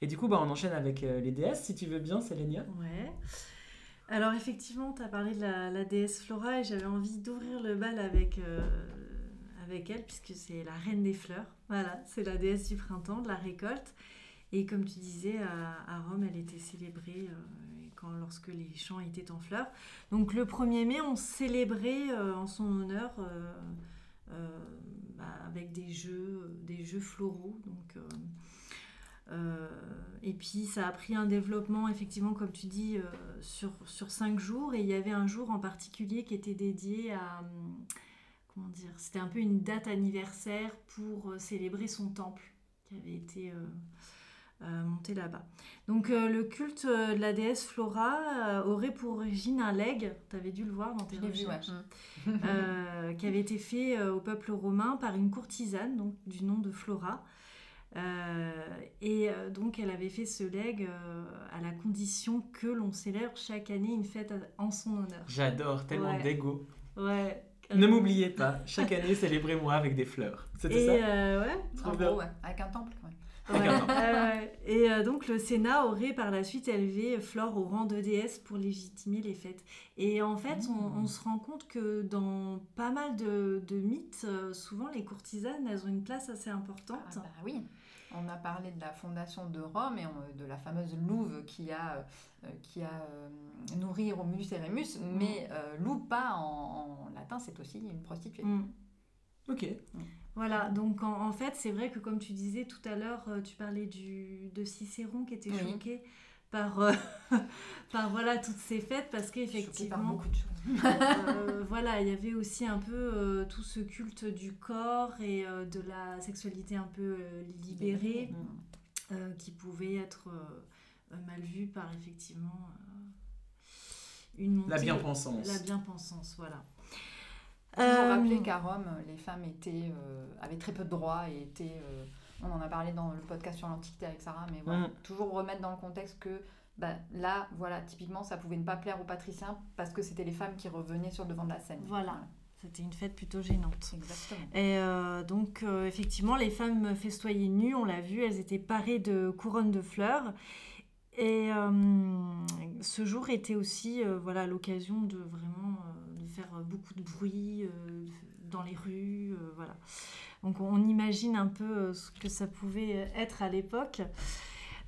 Et du coup, bah, on enchaîne avec les déesses, si tu veux bien, Sélénia.
Ouais. Alors effectivement, tu as parlé de la, la déesse Flora et j'avais envie d'ouvrir le bal avec, avec elle puisque c'est la reine des fleurs. Voilà, c'est la déesse du printemps, de la récolte. Et comme tu disais, à, à Rome, elle était célébrée lorsque les champs étaient en fleurs. Donc le 1er mai, on célébrait euh, en son honneur euh, euh, bah, avec des jeux, des jeux floraux. Donc, et puis ça a pris un développement, effectivement, comme tu dis, sur, sur cinq jours. Et il y avait un jour en particulier qui était dédié à... Comment dire C'était un peu une date anniversaire pour célébrer son temple qui avait été monté là-bas. Donc euh, le culte euh, de la déesse Flora euh, aurait pour origine un legs, tu avais dû le voir dans tes
Je l'ai vu, ouais.
recherches, euh, qui avait été fait euh, au peuple romain par une courtisane donc, du nom de Flora. Euh, et euh, donc, elle avait fait ce leg euh, à la condition que l'on célèbre chaque année une fête en son honneur.
J'adore, tellement
Ouais.
d'égo.
Ouais.
Ne m'oubliez pas, chaque année, célébrez-moi avec des fleurs. C'était ça
euh, ouais,
Trop
En
bien.
gros, ouais, avec un temple. Ouais,
ouais. et euh, donc le Sénat aurait par la suite élevé Flore au rang de déesse pour légitimer les fêtes. Et en fait, on,
Mmh.
on se rend compte que dans pas mal de, de mythes, euh, souvent les courtisanes, elles ont une place assez importante.
Ah, bah oui. On a parlé de la fondation de Rome et on- de la fameuse louve qui a, euh, qui a euh, nourri Romulus et Rémus, mais euh, loupa en, en latin, c'est aussi une prostituée.
Mm.
Ok.
Voilà, donc en, en fait, c'est vrai que comme tu disais tout à l'heure, euh, tu parlais du, de Cicéron qui était
Oui.
choqué par, euh, par voilà, toutes ces fêtes parce qu'effectivement. Euh, voilà, il y avait aussi un peu euh, tout ce culte du corps et de la sexualité un peu libérée qui pouvait être mal vue par effectivement une montée
La bien-pensance.
La bien-pensance, voilà.
Toujours
Euh,
rappeler qu'à Rome, les femmes étaient, euh, avaient très peu de droits et étaient. euh, on en a parlé dans le podcast sur l'Antiquité avec Sarah, mais voilà,
Mm.
toujours remettre dans le contexte que bah, là, voilà, typiquement, ça pouvait ne pas plaire aux patriciens parce que c'était les femmes qui revenaient sur le devant de la scène.
Voilà. C'était une fête plutôt gênante.
Exactement.
Et euh, donc, euh, effectivement, les femmes festoyaient nues, on l'a vu, elles étaient parées de couronnes de fleurs. Et euh, ce jour était aussi euh, voilà, l'occasion de vraiment euh, faire beaucoup de bruit euh, dans les rues. euh, voilà. Donc, on imagine un peu euh, ce que ça pouvait être à l'époque.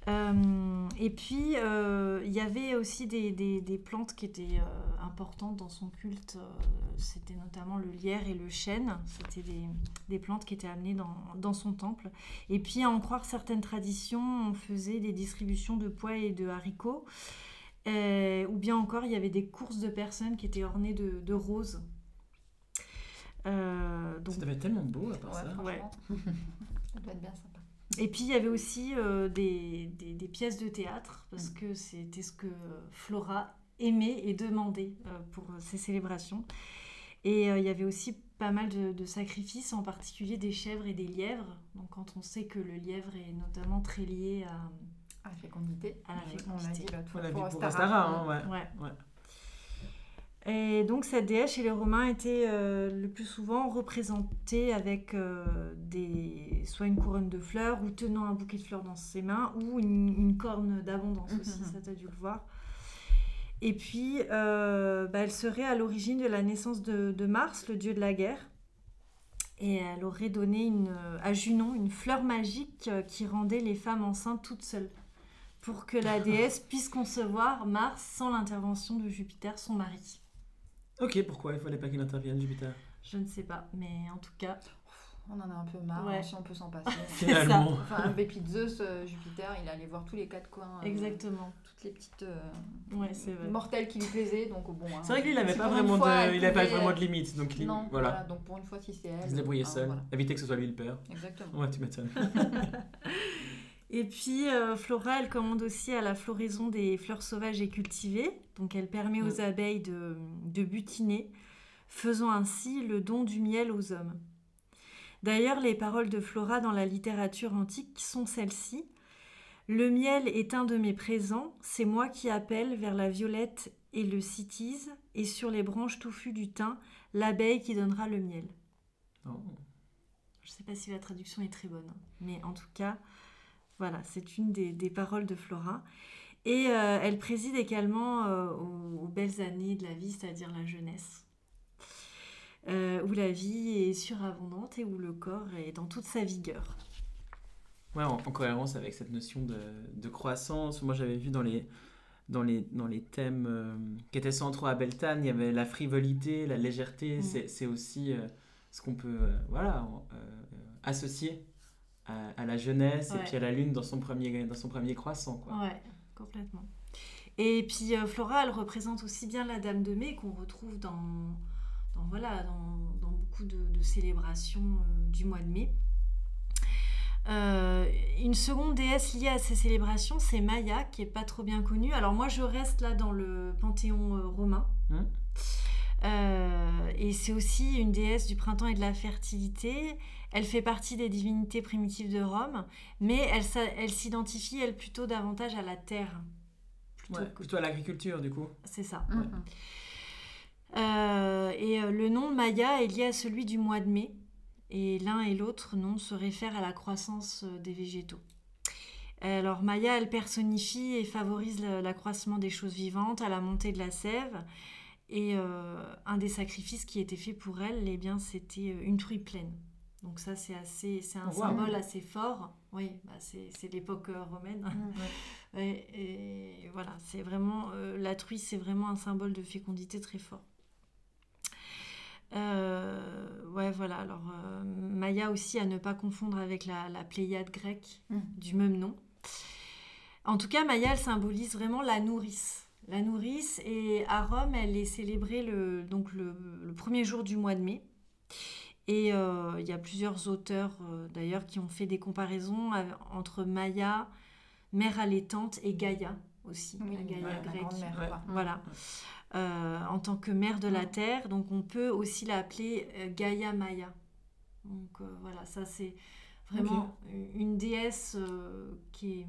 Euh, et puis, euh, il y avait aussi des, des- plantes qui étaient euh, importantes dans son culte. euh, C'était notamment le lierre et le chêne. C'était des, des plantes qui étaient amenées dans, dans son temple. Et puis, à en croire certaines traditions, on faisait des distributions de pois et de haricots. Euh, ou bien encore, il y avait des courses de personnes qui étaient ornées de, de roses. Euh, donc,
Ça devait être tellement beau à part
Ouais,
ça.
Ouais.
ça doit être bien sympa.
Et puis il y avait aussi euh, des, des- des pièces de théâtre, parce que c'était ce que Flora aimait et demandait euh, pour ces célébrations. Et euh, il y avait aussi pas mal de, de sacrifices, en particulier des chèvres et des lièvres. Donc quand on sait que le lièvre est notamment très lié à...
À la fécondité.
À la
On l'a
fécondité.
dit l'autre fois pour
pour
Ostara.
Hein, ouais.
Ouais.
Ouais.
Et donc cette déesse chez les Romains était euh, le plus souvent représentée avec euh, des, soit une couronne de fleurs ou tenant un bouquet de fleurs dans ses mains ou une, une corne d'abondance aussi,
Mhm.
ça t'as dû le voir. Et puis euh, bah, elle serait à l'origine de la naissance de, de Mars, le dieu de la guerre. Et elle aurait donné une, à Junon une fleur magique euh, qui rendait les femmes enceintes toutes seules pour que la déesse puisse concevoir Mars sans l'intervention de Jupiter, son mari.
Ok, pourquoi il fallait pas qu'il intervienne, Jupiter?
Je ne sais pas, mais en tout cas,
On en a un peu marre,
Ouais.
si on peut s'en passer.
Finalement.
enfin, Bépide Zeus, euh, Jupiter, il allait voir tous les quatre coins. euh,
exactement.
toutes les petites euh,
Ouais, c'est vrai.
mortelles qui lui plaisaient. Donc, bon, hein,
C'est vrai que lui, il avait
si
pas vraiment
fois,
de, il avait pas vraiment de limite, donc il-
Non,
voilà.
voilà. Donc, pour une fois, si c'est elle.
Il se débrouillait
hein,
seul,
voilà.
éviter que ce soit lui le père.
Exactement.
Ouais, tu m'étonnes.
Et puis, euh, Flora, elle commande aussi à la floraison des fleurs sauvages et cultivées. Donc, elle permet aux
Mm.
abeilles de, de butiner, faisant ainsi le don du miel aux hommes. D'ailleurs, les paroles de Flora dans la littérature antique sont celles-ci. Le miel est un de mes présents, c'est moi qui appelle vers la violette et le cytise, et sur les branches touffues du thym, l'abeille qui donnera le miel.
Oh.
Je ne sais pas si la traduction est très bonne, hein. mais en tout cas, voilà, c'est une des, des paroles de Flora. Et euh, elle préside également euh, aux, aux belles années de la vie, c'est-à-dire la jeunesse, euh, où la vie est surabondante et où le corps est dans toute sa vigueur.
Ouais, en, en cohérence avec cette notion de, de croissance. Moi, j'avais vu dans les, dans les, dans les thèmes qui étaient centraux à Beltane, il y avait la frivolité, la légèreté.
Mm.
C'est, aussi ce qu'on peut voilà, associer à, à la jeunesse et puis à la lune dans son premier, dans son premier croissant. Quoi.
Ouais, complètement. Et puis euh, Flora, elle représente aussi bien la Dame de Mai qu'on retrouve dans, dans, voilà, dans, dans beaucoup de, de célébrations euh, du mois de mai. Euh, une seconde déesse liée à ces célébrations, c'est Maya, qui est pas trop bien connue. Alors moi, je reste là dans le panthéon romain. Euh, et c'est aussi une déesse du printemps et de la fertilité. Elle fait partie des divinités primitives de Rome, mais elle, s'identifie, elle, plutôt davantage à la terre. Plutôt
Ouais,
que-
plutôt à l'agriculture, du coup.
C'est ça.
Mhm.
Euh, et euh, le nom Maya est lié à celui du mois de mai. Et l'un et l'autre nom se réfèrent à la croissance euh, des végétaux. Alors Maya, elle personnifie et favorise l'accroissement des choses vivantes, à la montée de la sève. Et euh, un des sacrifices qui était fait pour elle, eh bien, c'était une truie pleine. Donc ça, c'est assez, c'est un
wow.
symbole assez fort. Oui, bah, c'est, c'est l'époque euh, romaine.
Mhm.
Et, et voilà, c'est vraiment euh, la truie, c'est vraiment un symbole de fécondité très fort. Euh, ouais, voilà. Alors euh, Maya aussi à ne pas confondre avec la, la Pléiade grecque
Mm.
du même nom. En tout cas, Maya, elle symbolise vraiment la nourrice. La nourrice, et à Rome, elle est célébrée le, donc le, le premier jour du mois de mai. Et euh, il y a plusieurs auteurs, euh, d'ailleurs, qui ont fait des comparaisons av- entre Maya, mère allaitante, et Gaïa aussi,
Oui,
la Gaïa grecque.
Ouais.
Voilà. Euh, en tant que mère de la
Mm.
terre, donc on peut aussi l'appeler euh, Gaïa Maya. Donc euh, voilà, ça c'est vraiment une déesse euh, qui, est,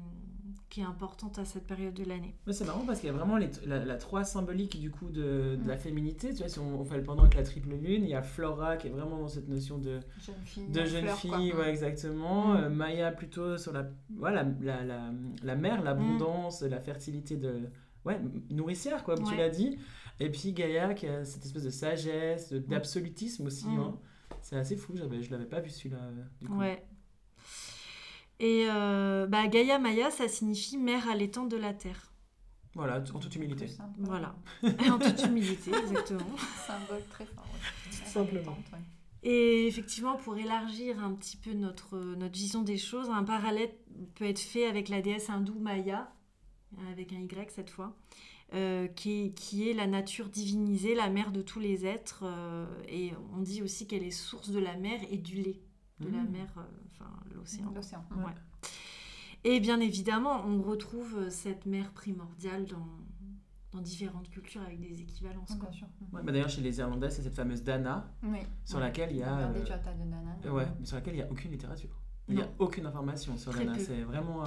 qui est importante à cette période de l'année.
Mais c'est marrant parce qu'il y a vraiment les- la, la trois symbolique du coup de, de la
Mm.
féminité. Tu vois, si on, on fait le pendant avec la triple lune, il y a Flora qui est vraiment dans cette notion de,
Jeune fille.
de jeune
fleur,
fille, ouais, exactement.
Mm.
Euh, Maya plutôt sur la, voilà, la, la, la mère, l'abondance, la fertilité de, ouais, nourricière, quoi, comme tu
Ouais.
l'as dit. Et puis Gaïa qui a cette espèce de sagesse, d'absolutisme aussi.
Mm.
hein. C'est assez fou, je l'avais pas vu celui-là. euh, du coup.
Ouais. Et euh, bah, Gaïa Maya, ça signifie mère allaitante de la terre.
Voilà, en toute humilité.
Voilà. en toute humilité, exactement.
Symbole très fort. ouais.
Simplement.
Et effectivement, pour élargir un petit peu notre, notre vision des choses, un parallèle peut être fait avec la déesse hindoue Maya, avec un Y cette fois, euh, qui, est, qui est la nature divinisée, la mère de tous les êtres. euh, et on dit aussi qu'elle est source de la mer et du lait, de la
Mm.
mer, euh, enfin l'océan.
L'océan.
Ouais. Et bien évidemment, on retrouve cette mer primordiale dans, dans différentes cultures avec des équivalences. quoi.
Bien sûr.
Ouais, bah D'ailleurs, chez les Irlandais, c'est cette fameuse Dana
Oui.
sur laquelle il y a. Euh,
tu as ta de.
Euh, Ouais, mais sur laquelle il n'y a aucune littérature. Il n'y a aucune information sur
Très
Dana. C'est vraiment. euh,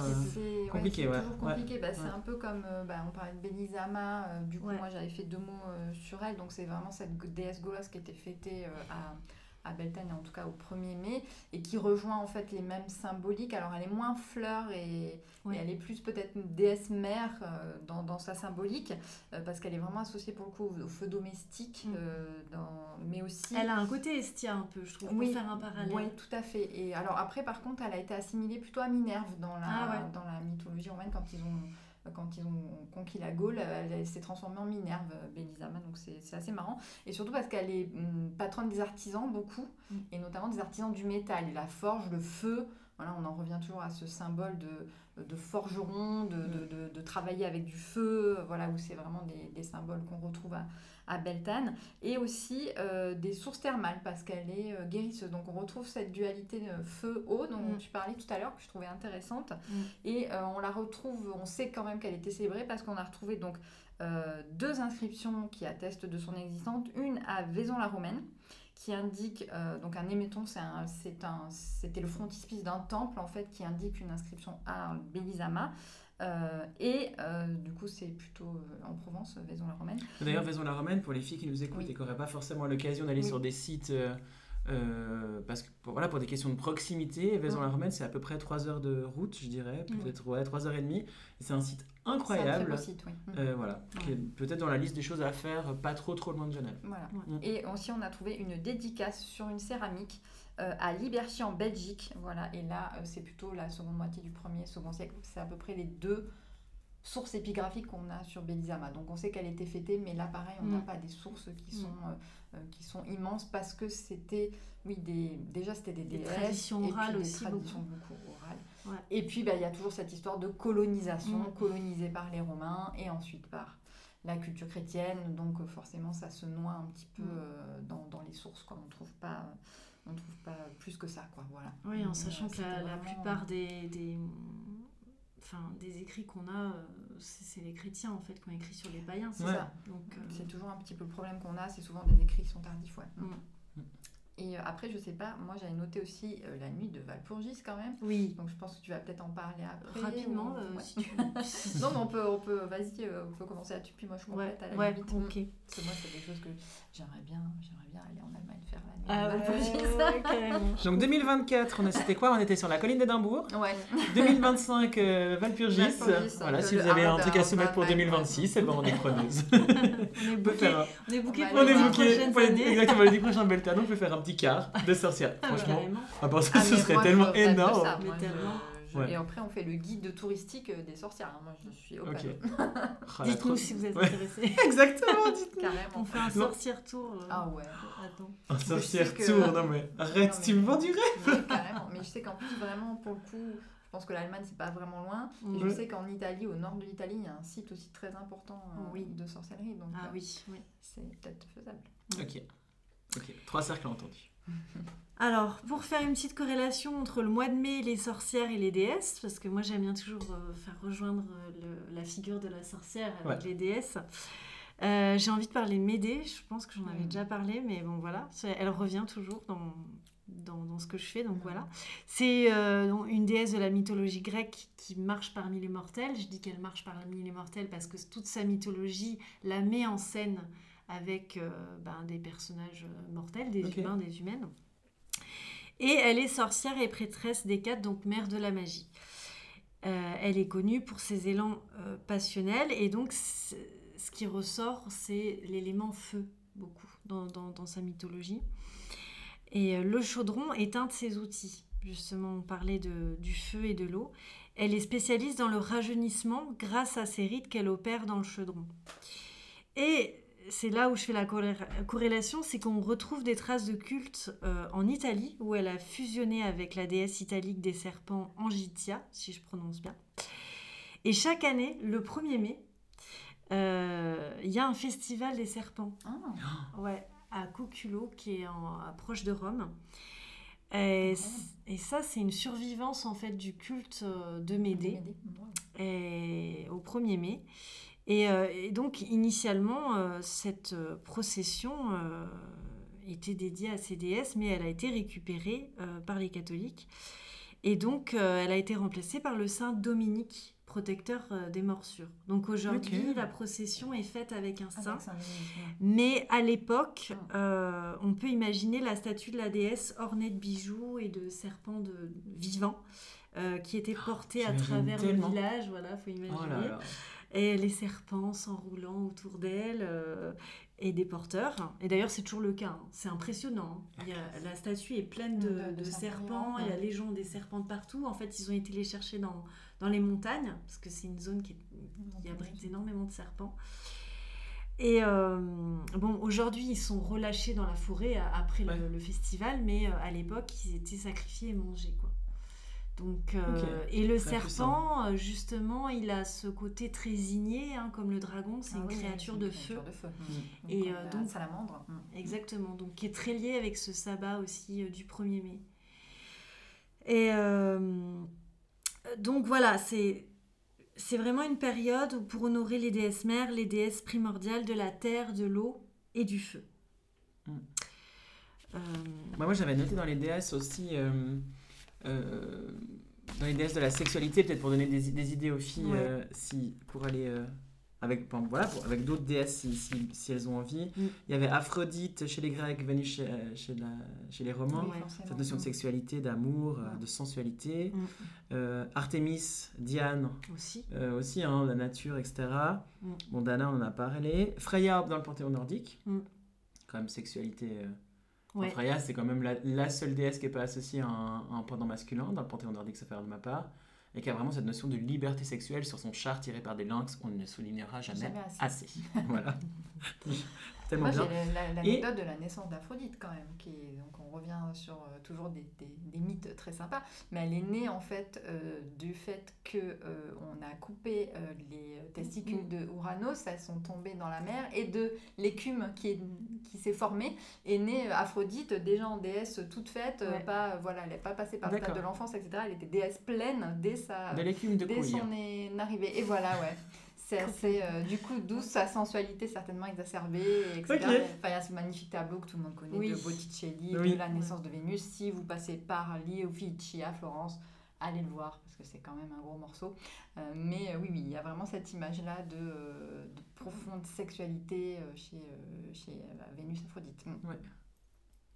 ouais,
compliqué,
c'est
ouais.
toujours
Ouais.
compliqué. Bah, c'est
Ouais.
un peu comme euh, bah, on parlait de Belisama. euh, du coup,
Ouais.
moi j'avais fait deux mots euh, sur elle. Donc c'est vraiment cette déesse gauloise qui était fêtée euh, à, à Beltane, en tout cas au 1er mai, et qui rejoint en fait les mêmes symboliques. Alors elle est moins fleur et, elle est plus peut-être une déesse mère euh, dans, dans sa symbolique, euh, parce qu'elle est vraiment associée pour le coup au, au feu domestique,
Mm.
euh, dans, mais aussi.
Elle a un côté Estia un peu, je trouve,
Oui.
pour faire un parallèle.
Oui, tout à fait. Et alors après, par contre, elle a été assimilée plutôt à Minerve dans la,
Ah ouais.
dans la mythologie romaine quand ils ont quand ils ont conquis la Gaule, elle, elle s'est transformée en Minerve, euh, Belisama, donc c'est assez marrant. Et surtout parce qu'elle est hum, patronne des artisans, beaucoup,
Mm.
et notamment des artisans du métal, la forge, le feu. Voilà, on en revient toujours à ce symbole de, de forgeron, de, de, de- de travailler avec du feu, voilà, où c'est vraiment des, des symboles qu'on retrouve à, à Beltane et aussi euh, des sources thermales parce qu'elle est euh, guérisseuse. Donc on retrouve cette dualité euh, feu-eau dont
Mm.
tu parlais tout à l'heure que je trouvais intéressante
Mm.
et on la retrouve, on sait quand même qu'elle était célébrée parce qu'on a retrouvé donc deux inscriptions qui attestent de son existence, une à Vaison-la-Romaine qui indique euh, donc un émetton, c'était le frontispice d'un temple en fait qui indique une inscription à Belisama. Euh, et euh, du coup, c'est plutôt euh, en Provence, Vaison-la-Romaine.
D'ailleurs, Vaison-la-Romaine, pour les filles qui nous écoutent
Oui.
et qui n'auraient pas forcément l'occasion d'aller
Oui.
sur des sites, parce que pour, voilà, pour des questions de proximité, Vaison-la-Romaine, c'est à peu près 3 heures de route, je dirais, peut-être ouais, 3 heures et demie. C'est un site
C'est un
incroyable.
site, oui. Mm.
Voilà, qui est peut-être dans la liste des choses à faire, pas trop trop loin de Genève.
Voilà.
Ouais.
Mm.
Et aussi, on a trouvé une dédicace sur une céramique euh, à Liberchy en Belgique. Voilà. Et là, euh, c'est plutôt la seconde moitié du 1er, second siècle. C'est à peu près les deux sources épigraphiques qu'on a sur Belisama. Donc on sait qu'elle était fêtée, mais là, pareil, on n'a
Mm.
pas des sources qui
Mm.
sont, euh, qui sont immenses parce que c'était, oui, des, déjà c'était des,
Des
déesses,
traditions
et puis
orales
des
aussi,
traditions beaucoup orales.
Ouais.
Et puis, bah, il y a toujours cette histoire de colonisation,
Mm.
colonisée par les Romains et ensuite par la culture chrétienne. Donc, forcément, ça se noie un petit peu euh, dans, dans les sources. Quoi. On ne trouve pas... On trouve pas plus que ça, quoi. Voilà.
Oui, en
Mais,
sachant
euh,
que la, la plupart des, des, enfin, des écrits qu'on a, euh, c'est les chrétiens en fait qui ont écrit sur les païens.
C'est
Ouais.
ça.
Donc, euh,
C'est toujours un petit peu le problème qu'on a, c'est souvent des écrits qui sont tardifs. Ouais.
Mm.
Et euh, après, je sais pas, moi j'avais noté aussi euh, la nuit de Valpurgis quand même.
oui,
Donc je pense que tu vas peut-être en parler après.
rapidement,
ou-
euh,
ouais.
si tu veux.
Non, mais on peut, on peut vas-y, euh, on peut commencer là-dessus, puis moi je
Ouais,
complète à la
ouais,
limite.
ok.
Parce que moi, c'est quelque chose que j'aimerais bien, j'aimerais bien aller en Allemagne faire la nuit
Ah ouais.
Donc 2024, on a c'était quoi? On était sur la colline d'Édimbourg.
Ouais.
2025, euh, Valpurgis.
Valpurgis,
Voilà, si vous avez un truc à soumettre pour
Allemagne,
2026, eh ben on est preneuse.
On est
un-
on est
On
pour
va
On
les
est pour les- exactement les 10 prochains Beltane, on peut faire un petit quart de sorcière.
Ah,
Franchement, à part ça,
Ah,
ce
mais
serait tellement énorme.
Je-
Ouais.
Et après, on fait le guide touristique euh, des sorcières. hein. Moi, je suis open.
Ok. Ah,
Dites-nous si vous êtes
Ouais.
intéressés.
Exactement, dites-nous.
Carrément.
On fait un sorcière tour. euh,
Ah ouais.
Attends.
Un sorcière
que-
tour, non mais arrête,
Non,
tu me vends du rêve.
Carrément. Mais je sais qu'en plus, vraiment, pour le coup, je pense que l'Allemagne, c'est pas vraiment loin. Et je sais qu'en Italie, au nord de l'Italie, il y a un site aussi très important euh,
Oui.
de sorcellerie. Donc,
Ah
euh,
oui, oui.
c'est peut-être faisable.
Ok. Ok, trois cercles entendus.
Alors, pour faire une petite corrélation entre le mois de mai, les sorcières et les déesses, parce que moi j'aime bien toujours euh, faire rejoindre euh, le- la figure de la sorcière avec
Ouais.
les déesses, euh, j'ai envie de parler de Médée, je pense que j'en avais
Mm.
déjà parlé, mais bon voilà, c'est- elle revient toujours dans, dans, dans ce que je fais, donc voilà. C'est euh, une déesse de la mythologie grecque qui marche parmi les mortels. Je dis qu'elle marche parmi les mortels parce que toute sa mythologie la met en scène avec euh, ben, des personnages euh, mortels, des humains, des humaines. Et elle est sorcière et prêtresse d'Hécate, donc mère de la magie. Euh, elle est connue pour ses élans euh, passionnels et donc ce qui ressort, c'est l'élément feu, beaucoup, dans, dans- dans sa mythologie. Et euh, le chaudron est un de ses outils. Justement, on parlait de, du feu et de l'eau. Elle est spécialiste dans le rajeunissement grâce à ces rites qu'elle opère dans le chaudron. Et c'est là où je fais la corré- corrélation, c'est qu'on retrouve des traces de culte euh, en Italie, où elle a fusionné avec la déesse italique des serpents Angitia, si je prononce bien. Et chaque année, le 1er mai, euh, il y a un festival des serpents.
Ah,
Ouais, à Cuculo, qui est en, à proche de Rome. Et, ça, c'est une survivance en fait du culte euh, de Médée
Médée. Wow.
et- au 1er mai. Et, euh, et donc, initialement, euh, cette euh, procession était dédiée à ces déesses, mais elle a été récupérée par les catholiques. Et donc, elle a été remplacée par le saint Dominique, protecteur des morsures. Donc aujourd'hui, la procession est faite avec un saint. Mais à l'époque, euh, on peut imaginer la statue de la déesse ornée de bijoux et de serpents de, vivants euh, qui étaient portés à travers
tellement.
le village. Voilà, faut imaginer.
Oh là là.
Et les serpents s'enroulant autour d'elle euh, et des porteurs. Et d'ailleurs, c'est toujours le cas. hein. C'est impressionnant. hein. Il y a- la statue est pleine de,
De- de
de
serpents
Il y a les gens des serpents de partout. En fait, ils ont été les chercher dans, dans les montagnes parce que c'est une zone qui, est- qui abrite énormément de serpents. Et euh, bon, aujourd'hui, ils sont relâchés dans la forêt après le-
Ouais.
le, festival, mais euh, à l'époque, ils étaient sacrifiés et mangés, quoi. Donc, euh, et le
Très
serpent, euh, justement, il a ce côté très igné, hein, comme le dragon, c'est
Ah
une
oui,
créature de
une
feu.
créature de feu.
Mm.
Et,
comme
euh,
la
donc-
salamandre. Mm.
Exactement, donc qui est très lié avec ce sabbat aussi euh, du 1er mai. Et euh, donc voilà, c'est c'est vraiment une période où pour honorer les déesses mères, les déesses primordiales de la terre, de l'eau et du feu.
Mm.
Euh,
Bah, moi j'avais noté dans les déesses aussi, dans les déesses de la sexualité, peut-être pour donner des, des idées aux filles,
Ouais.
euh, si, pour aller euh, avec, bon, voilà, pour- avec d'autres déesses si, si, si elles ont envie.
Mm.
Il y avait Aphrodite chez les Grecs, Vénus chez, euh, chez, la, chez les Romains.
Oui.
Cette notion de sexualité, d'amour, euh,
Mm.
de sensualité.
Mm.
Euh, Artémis, Diane,
aussi.
euh, aussi, hein, la nature, etc.
Mm.
Bon, Dana, on en a parlé. Freya dans le panthéon nordique. Quand même, sexualité. euh,
Ouais.
Freya, c'est quand même la, la seule déesse qui n'est pas associée à un, à un pendant masculin. Dans le panthéon nordique, ça fait de ma part. Et qui a vraiment cette notion de liberté sexuelle sur son char tiré par des lynx. On ne soulignera jamais,
Jamais assez.
assez. voilà. tellement
Moi,
bien.
l'anecdote de la naissance d'Aphrodite quand même, qui est, donc on revient sur euh, toujours des, des- des mythes très sympas, mais elle est née en fait euh, du fait que euh, on a coupé euh, les testicules
Mm.
de Ouranos, elles sont tombées dans la mer, et de l'écume qui est- qui s'est formée est née Aphrodite, déjà en déesse toute faite,
Ouais.
pas voilà, elle n'est pas passée par le stade de l'enfance, etc. Elle était déesse pleine dès sa
De l'écume de
dès
couille.
son arrivée. Et voilà, ouais. C'est assez, euh, du coup, d'où sa sensualité certainement exacerbée, etc. Enfin, il y a ce magnifique tableau que tout le monde connaît
Oui.
de Botticelli,
Oui.
de la naissance de Vénus. Si vous passez par Uffizi à Florence, allez le voir parce que c'est quand même un gros morceau. Euh, mais euh, oui, oui, il y a vraiment cette image-là de, de profonde sexualité euh, chez, euh, chez euh, Vénus Aphrodite. Mm.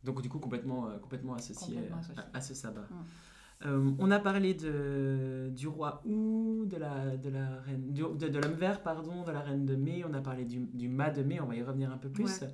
Donc du coup complètement, euh, complètement associé,
Complètement associé.
À, à ce sabbat.
Mm.
Euh, on a parlé de, du roi Ou, de la, de la reine, du- de, de l'homme vert, pardon, de la reine de mai. On a parlé du, du mât de mai. On va y revenir un peu plus.
Ouais.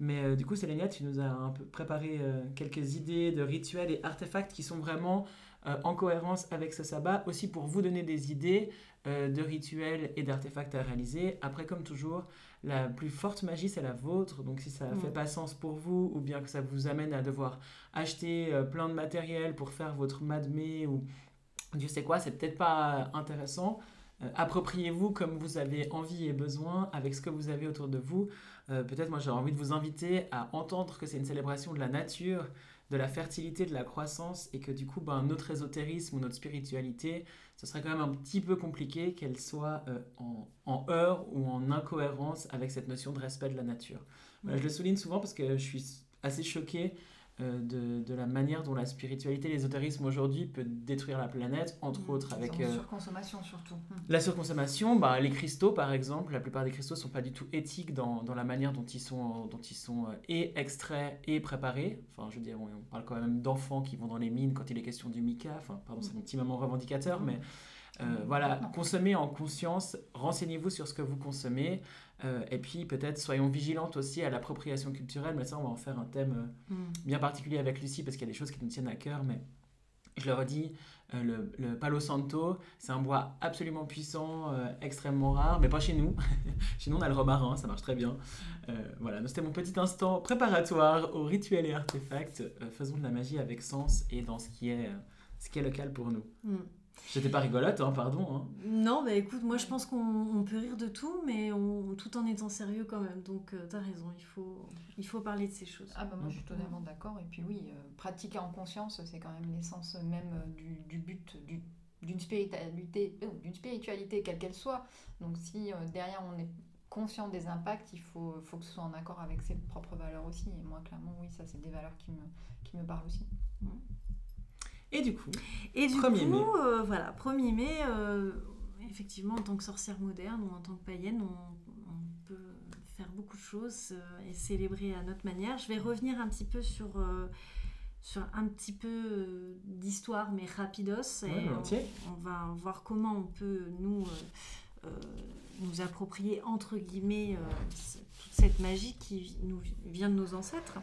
Mais euh, du coup, Sélénia, tu nous as un peu préparé euh, quelques idées de rituels et artefacts qui sont vraiment euh, en cohérence avec ce sabbat, aussi pour vous donner des idées euh, de rituels et d'artefacts à réaliser. Après, comme toujours, la plus forte magie, c'est la vôtre. Donc, si ça ne fait pas sens pour vous, ou bien que ça vous amène à devoir acheter euh, plein de matériel pour faire votre madmé ou Dieu sait quoi, c'est peut-être pas intéressant. Appropriez-vous comme vous avez envie et besoin avec ce que vous avez autour de vous. Peut-être moi j'aurais envie de vous inviter à entendre que c'est une célébration de la nature, de la fertilité, de la croissance et que du coup ben, notre ésotérisme ou notre spiritualité, ce serait quand même un petit peu compliqué qu'elle soit euh, en, en heurts ou en incohérence avec cette notion de respect de la nature. Voilà, je le souligne souvent parce que je suis assez choqué de, de la manière dont la spiritualité, l'ésotérisme aujourd'hui peut détruire la planète, entre
Mm.
autres avec
ont
euh,
surconsommation surtout. Mm.
la surconsommation. Bah, les cristaux, par exemple, la plupart des cristaux sont pas du tout éthiques dans, dans la manière dont ils sont, dont ils sont euh, et extraits et préparés. Enfin, je veux dire, on, on parle quand même d'enfants qui vont dans les mines quand il est question du mica. Enfin, pardon, c'est mon petit moment revendicateur, mais euh, voilà,
Non.
consommez en conscience, renseignez-vous sur ce que vous consommez, euh, et puis peut-être soyons vigilantes aussi à l'appropriation culturelle, mais ça on va en faire un thème euh,
Mm.
bien particulier avec Lucie parce qu'il y a des choses qui nous tiennent à cœur, mais je le redis, euh, le, le Palo Santo, c'est un bois absolument puissant, extrêmement rare, mais pas chez nous. chez nous on a le romarin, ça marche très bien. Voilà, donc c'était mon petit instant préparatoire aux rituels et artefacts. Faisons de la magie avec sens et dans ce qui est, ce qui est local pour nous.
Mm.
J'étais pas rigolote, hein, pardon. hein.
Non, bah écoute, moi je pense qu'on on peut rire de tout, mais on, tout en étant sérieux quand même. Donc euh, t'as raison, il faut, il faut parler de ces choses.
Ah bah moi je suis totalement d'accord. Et puis oui, euh, pratiquer en conscience, c'est quand même l'essence même euh, du, du but du- d'une spiritualité, euh, d'une spiritualité quelle qu'elle soit. Donc si euh, derrière on est conscient des impacts, il faut, faut que ce soit en accord avec ses propres valeurs aussi. Et moi clairement oui, ça c'est des valeurs qui me, qui me parlent aussi.
Et du coup,
Et du
1er
coup,
mai.
euh, voilà, 1er mai, euh, effectivement, en tant que sorcière moderne ou en tant que païenne, on, on peut faire beaucoup de choses euh, et célébrer à notre manière. Je vais revenir un petit peu sur, euh, sur un petit peu euh, d'histoire, mais rapidos. Et on, on va voir comment on peut nous, euh, euh, nous approprier, entre guillemets, euh, toute cette magie qui nous vient de nos ancêtres.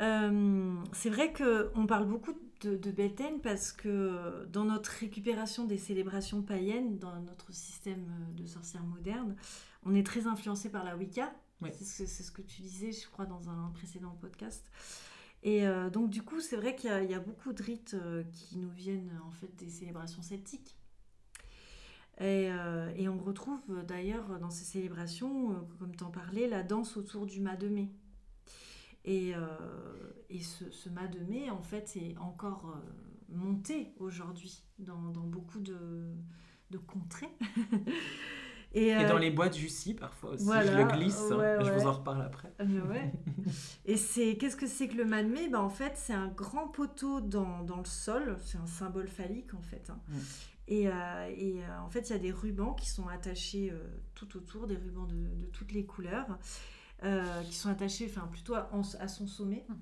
Euh, c'est vrai qu'on parle beaucoup de, de Beltane parce que dans notre récupération des célébrations païennes, dans notre système de sorcières modernes, on est très influencé par la Wicca.
Oui.
C'est ce, que- c'est ce que tu disais, je crois, dans un précédent podcast. Et euh, donc, du coup, c'est vrai qu'il y, a- il y a beaucoup de rites euh, qui nous viennent en fait des célébrations celtiques. Et, euh, et on retrouve euh, d'ailleurs dans ces célébrations, euh, comme tu en parlais, la danse autour du mât de mai. Et, euh, et ce, ce mât de mai, en fait, est encore euh, monté aujourd'hui dans, dans beaucoup de, de contrées. et,
et
euh,
dans les boîtes Jussie parfois aussi,
voilà,
je le glisse, hein,
ouais,
je vous en reparle après.
ouais. Et c'est qu'est-ce que c'est que le de mai? Bah, En fait, c'est un grand poteau dans, dans le sol. C'est un symbole phallique, en fait. hein.
Mm.
Et, euh, et, euh, en fait, il y a des rubans qui sont attachés tout autour, des rubans de, de toutes les couleurs, qui sont attachés enfin, plutôt à, son sommet.
Mhm.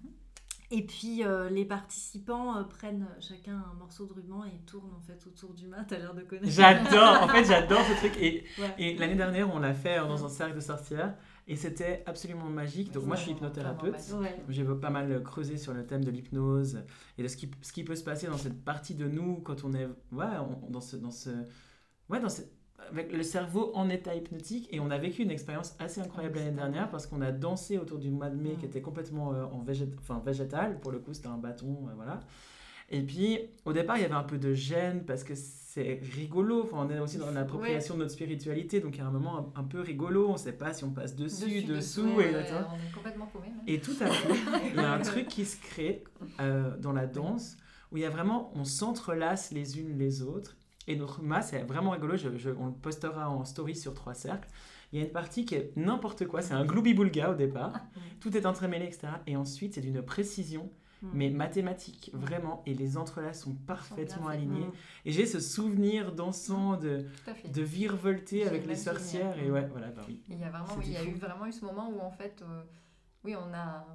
Et puis, euh, les participants euh, prennent chacun un morceau de ruban et tournent en fait autour du mât. T'as l'air de connaître.
J'adore, en fait j'adore ce truc. Et,
Ouais.
et l'année dernière on l'a fait euh, dans un cercle de sorcières et c'était absolument magique. Donc moi je suis hypnothérapeute.
Ouais.
J'ai pas mal creusé sur le thème de l'hypnose et de ce qui, ce qui peut se passer dans cette partie de nous quand on est ouais, on- dans ce, dans ce, ouais, dans cette, avec le cerveau en état hypnotique et on a vécu une expérience assez incroyable l'année dernière parce qu'on a dansé autour du mois de mai qui était complètement euh, en végét... enfin, végétal. Pour le coup c'était un bâton euh, voilà. Et puis au départ il y avait un peu de gêne parce que c'est rigolo. Enfin, on est aussi dans l'appropriation de notre spiritualité. Donc il y a un moment un, peu rigolo. On sait pas si on passe dessus, dessous, et,
on est complètement paumé,
et tout à coup il y a un truc qui se crée euh, dans la danse où il y a vraiment on s'entrelace les unes les autres et notre masse c'est vraiment rigolo, je, on le postera en story sur trois cercles. Il y a une partie qui est n'importe quoi, c'est un gloubi-boulga au départ, tout est entremêlé, etc. Et ensuite, c'est d'une précision, mm. mais mathématique, vraiment. Et les entrelacs sont parfaitement alignés. Et j'ai ce souvenir dansant de, de virevolter avec les sorcières. Et ouais, voilà, bah oui.
Il y a vraiment, il y a eu vraiment eu ce moment où en fait. Euh, oui, on, a,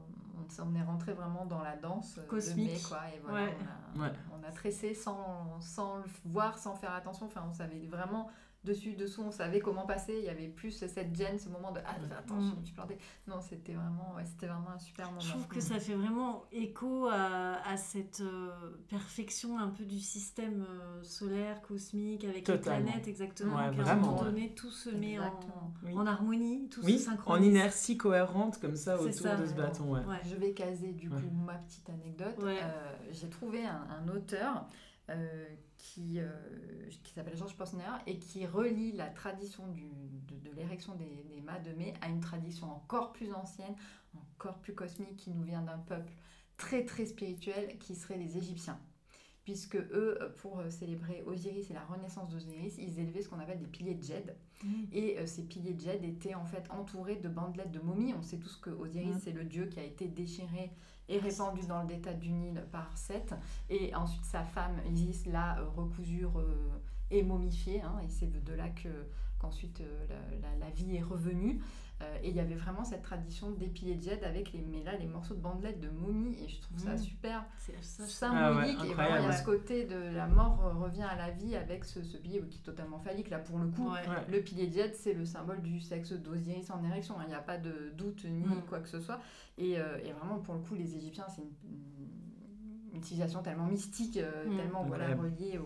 on, est rentré vraiment dans la danse
cosmique.
quoi, et voilà, on, a, on, a, tressé sans, sans le voir, sans faire attention. Enfin, on savait vraiment dessus, dessous, on savait comment passer. Il y avait plus cette gêne, ce moment de ah, attends, je me suis plantée. Non, c'était vraiment, c'était vraiment un super moment.
Je trouve que ça fait vraiment écho à, à cette euh, perfection un peu du système euh, solaire, cosmique, avec les planètes, exactement. Ouais, à un moment donné, tout se met en, en, harmonie, tout se synchronise.
En inertie cohérente, comme ça, autour de ce bâton.
Je vais caser du coup ma petite anecdote. Euh, j'ai trouvé un, un auteur. Euh, qui, euh, qui s'appelle Georges Posner et qui relie la tradition du, de, l'érection des, des mâts de mai à une tradition encore plus ancienne, encore plus cosmique, qui nous vient d'un peuple très très spirituel qui serait les Égyptiens. Puisque eux, pour célébrer Osiris et la renaissance d'Osiris, ils élevaient ce qu'on appelle des piliers de jade. Mmh. Et euh, ces piliers de jade étaient en fait entourés de bandelettes de momies. On sait tous que Osiris, mmh. c'est le dieu qui a été déchiré est répandu dans le détat du Nil par Seth. Et ensuite, sa femme Isis l'a euh, recousure euh, et momifiée. Hein, et c'est de là que, qu'ensuite euh, la, vie est revenue. Et il y avait vraiment cette tradition d'épier jet avec les, mais là, les morceaux de bandelettes de momie. Et je trouve ça mmh. super symbolique. Ah et vraiment, il y a ce côté de la mort revient à la vie avec ce, ce billet qui est totalement phallique. Là, pour le coup, le pilier jet, c'est le symbole du sexe d'Osiris en érection. Il n'y a pas de doute ni mmh. quoi que ce soit. Euh, et, vraiment, pour le coup, les Égyptiens, c'est une, utilisation tellement mystique, euh, mm. tellement voilà, reliée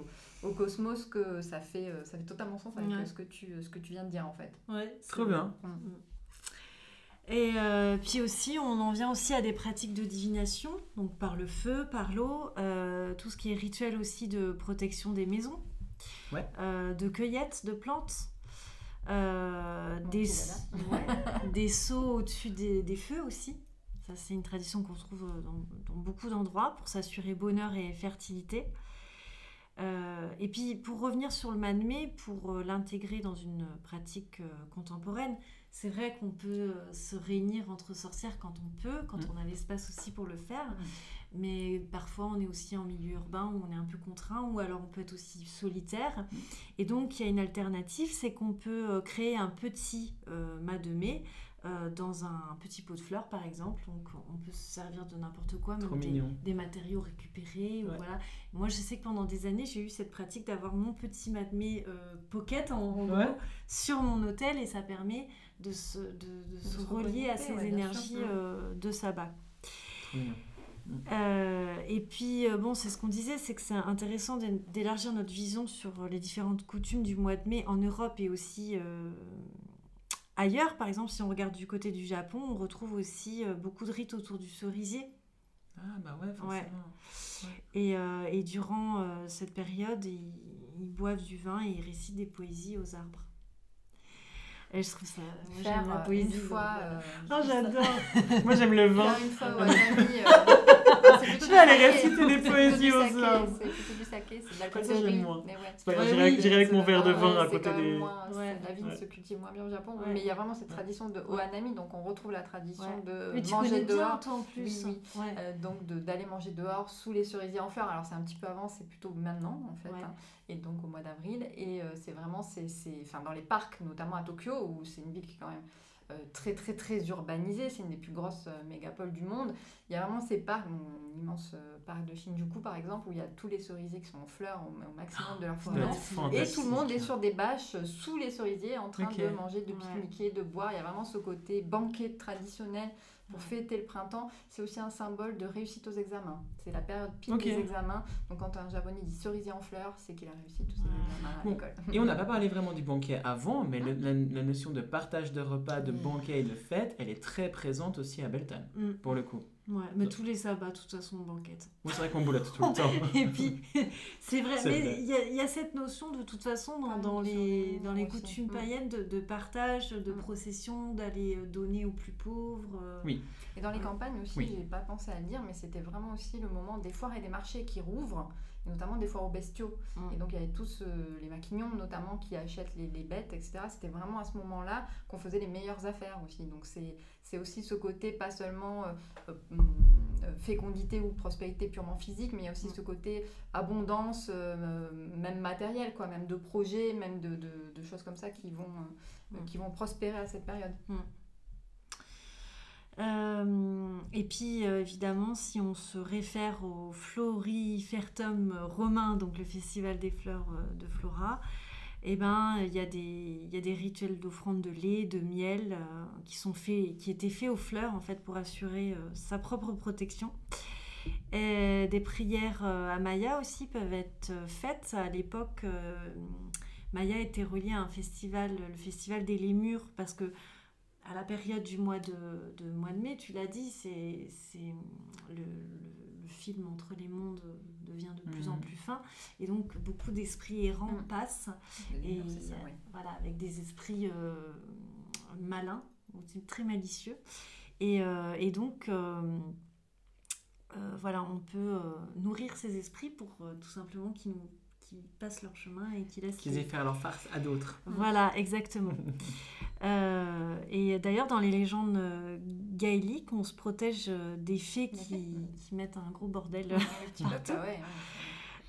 au, cosmos que ça fait, euh, ça fait totalement sens avec ce, que tu, ce que tu viens de dire en fait.
Ouais,
Trop bien.
Mm. Et puis aussi, on en vient aussi à des pratiques de divination, donc par le feu, par l'eau, tout ce qui est rituel aussi de protection des maisons,
ouais.
de cueillette de plantes. des, des seaux au-dessus des, des, feux aussi. Ça, c'est une tradition qu'on trouve euh, dans, beaucoup d'endroits pour s'assurer bonheur et fertilité. Euh, et puis, pour revenir sur le mai, pour euh, l'intégrer dans une pratique contemporaine, c'est vrai qu'on peut se réunir entre sorcières quand on peut, quand mm. on a l'espace aussi pour le faire. Mm. Mais parfois, on est aussi en milieu urbain où on est un peu contraint, ou alors on peut être aussi solitaire. Mm. Et donc, il y a une alternative, c'est qu'on peut créer un petit mât de mai euh, dans un petit pot de fleurs par exemple. Donc on peut se servir de n'importe quoi, même des, matériaux récupérés. voilà. Moi je sais que pendant des années j'ai eu cette pratique d'avoir mon petit matmé euh, pocket en, sur mon hôtel et ça permet de se, de, se relier à ces énergies euh, de sabbat. et puis, bon, c'est ce qu'on disait, c'est que c'est intéressant d'élargir notre vision sur les différentes coutumes du mois de mai en Europe et aussi Ailleurs, par exemple, si on regarde du côté du Japon, on retrouve aussi euh, beaucoup de rites autour du cerisier.
Ah bah ouais, forcément.
Et, euh, et, durant euh, cette période, ils, boivent du vin et ils récitent des poésies aux arbres. Et je trouve ça.
Moi, j'aime la poésie. Une fois.
oh, j'adore.
moi, j'aime le vin.
une fois, ouais,
Je vais aller réciter des poésies aux
arbres. C'est du saké, c'est de l'alcool
Ça, j'aime moins. J'irai avec mon verre de vin à côté des.
La vie se cultive moins bien au Japon. Mais il y a vraiment cette tradition de ohanami, donc on retrouve la tradition de manger dehors.
en plus.
Euh, donc d'aller manger dehors sous les cerisiers en fleurs. Alors c'est un petit peu avant, c'est plutôt maintenant en fait. Hein. Et donc au mois d'avril. Et euh, c'est vraiment, c'est dans les parcs, notamment à Tokyo, où c'est une ville qui est quand même très très très urbanisée, c'est une des plus grosses euh, mégapoles du monde. Il y a vraiment ces parcs, un immense euh, parc de Shinjuku par exemple, où il y a tous les cerisiers qui sont en fleurs au, maximum de leur fleurs. Et tout le monde est sur des bâches sous les cerisiers en train de manger, de pique-niquer, de boire. Il y a vraiment ce côté banquet traditionnel pour fêter le printemps. C'est aussi un symbole de réussite aux examens. C'est la période pile des examens. Donc quand un japonais dit cerisier en fleurs, c'est qu'il a réussi tous ses examens à
Bon.
l'école.
Et on n'a pas parlé vraiment du banquet avant, mais le- la, la notion de partage de repas, de banquet et de fête, elle est très présente aussi à Beltane,
Mm.
pour le coup.
Ouais, mais tous les sabbats, de toute façon, banquette.
Oui, c'est vrai qu'on boulotte tout le temps.
Et puis, c'est vrai, mais il y, a- il y a cette notion de toute façon dans,
Ah,
dans les, dans les coutumes
Mm.
païennes de, de partage, de
Mm.
procession, d'aller euh, donner aux plus pauvres. euh.
Oui.
Et dans les campagnes aussi,
Oui.
j'ai pas pensé à le dire, mais c'était vraiment aussi le moment des foires et des marchés qui rouvrent, et notamment des foires aux bestiaux.
Mm.
Et donc il y avait tous euh, les maquignons notamment qui achètent les, les bêtes, etc. C'était vraiment à ce moment-là qu'on faisait les meilleures affaires aussi. Donc c'est c'est aussi ce côté pas seulement euh, euh, euh, fécondité ou prospérité purement physique, mais il y a aussi
Mm.
ce côté abondance, euh, même matérielle, quoi, même de projets, même de, de- de choses comme ça qui vont, euh,
Mm.
qui vont prospérer à cette période.
Euh, et puis euh, évidemment, si on se réfère au Florifertum romain, donc le festival des fleurs euh, de Flora, eh ben il y, a des- rituels d'offrande de lait, de miel qui sont faits, qui étaient faits aux fleurs en fait pour assurer sa propre protection. Des prières à Maya aussi peuvent être faites. À l'époque, Maya était reliée à un festival, le festival des lémurs, parce que à la période du mois de, de mois de mai, tu l'as dit, c'est le, le- le film entre les mondes devient de plus en
Mhm.
plus fin, et donc beaucoup d'esprits errants
Mhm.
passent, et
ça, oui.
voilà, avec des esprits euh, malins, très malicieux, et, euh, et donc euh, euh, voilà, on peut nourrir ces esprits pour tout simplement qu'ils nous passent leur chemin et qu'ils laissent
Qu'ils
les-
aient fait leur farce à d'autres.
voilà, exactement. Euh, et d'ailleurs, dans les légendes euh, gaéliques, on se protège euh, des fées qui, qui mettent un gros bordel.
Ouais, ouais.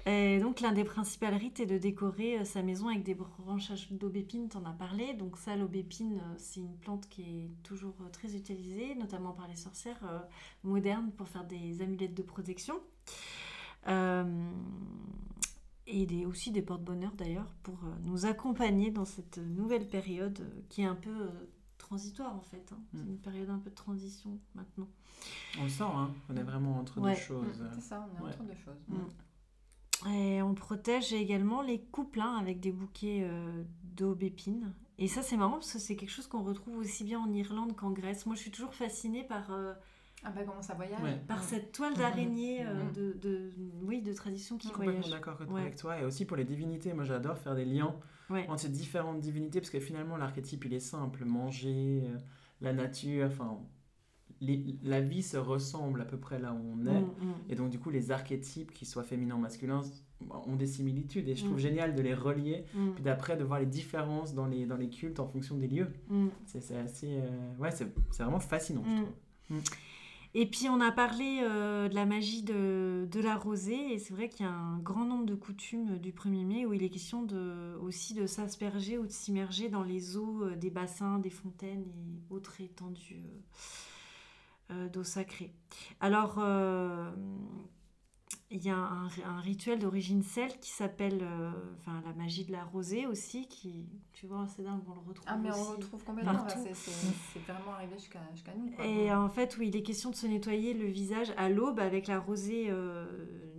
Et donc, l'un des principaux rites est de décorer sa maison avec des branchages d'aubépine, t'en as parlé. Donc, ça, l'aubépine, c'est une plante qui est toujours très utilisée, notamment par les sorcières euh, modernes pour faire des amulettes de protection. Euh, et des, aussi des porte-bonheur d'ailleurs pour euh, nous accompagner dans cette nouvelle période euh, qui est un peu euh, transitoire en fait. hein. C'est
Mm.
une période un peu de transition maintenant.
On le sent, hein. on est vraiment entre
Ouais.
deux choses.
Mm, C'est ça, on est
Ouais.
entre deux choses.
Mm. Et on protège également les couples hein, avec des bouquets euh, d'aubépine. Et ça, c'est marrant parce que c'est quelque chose qu'on retrouve aussi bien en Irlande qu'en Grèce. Moi, je suis toujours fascinée par, euh,
Ah bah comment ça voyage
Ouais.
par cette toile d'araignée euh, de, de, oui, de tradition qui
Complètement
voyage.
d'accord
Ouais.
avec toi. Et aussi pour les divinités, moi j'adore faire des liens
Ouais.
entre ces différentes divinités parce que finalement l'archétype il est simple manger, euh, la nature, enfin la vie se ressemble à peu près là où on est.
Mm, mm.
Et donc du coup les archétypes, qu'ils soient féminins ou masculins, ont des similitudes et je trouve
Mm.
génial de les relier. Puis d'après de voir les différences dans les, dans les cultes en fonction des lieux. C'est assez... euh, Ouais, c'est c'est vraiment fascinant je trouve.
Et puis on a parlé euh, de la magie de, de la rosée, et c'est vrai qu'il y a un grand nombre de coutumes du 1er mai où il est question de, aussi de s'asperger ou de s'immerger dans les eaux euh, des bassins, des fontaines et autres étendues euh, d'eau sacrée. Alors, il y a un, un rituel d'origine celte qui s'appelle euh, enfin, la magie de la rosée aussi, qui, tu vois, c'est dingue, on le retrouve
Ah mais on le retrouve complètement, c'est- vraiment arrivé jusqu'à jusqu'à nous. Quoi.
Et en fait, oui, il est question de se nettoyer le visage à l'aube avec la rosée euh,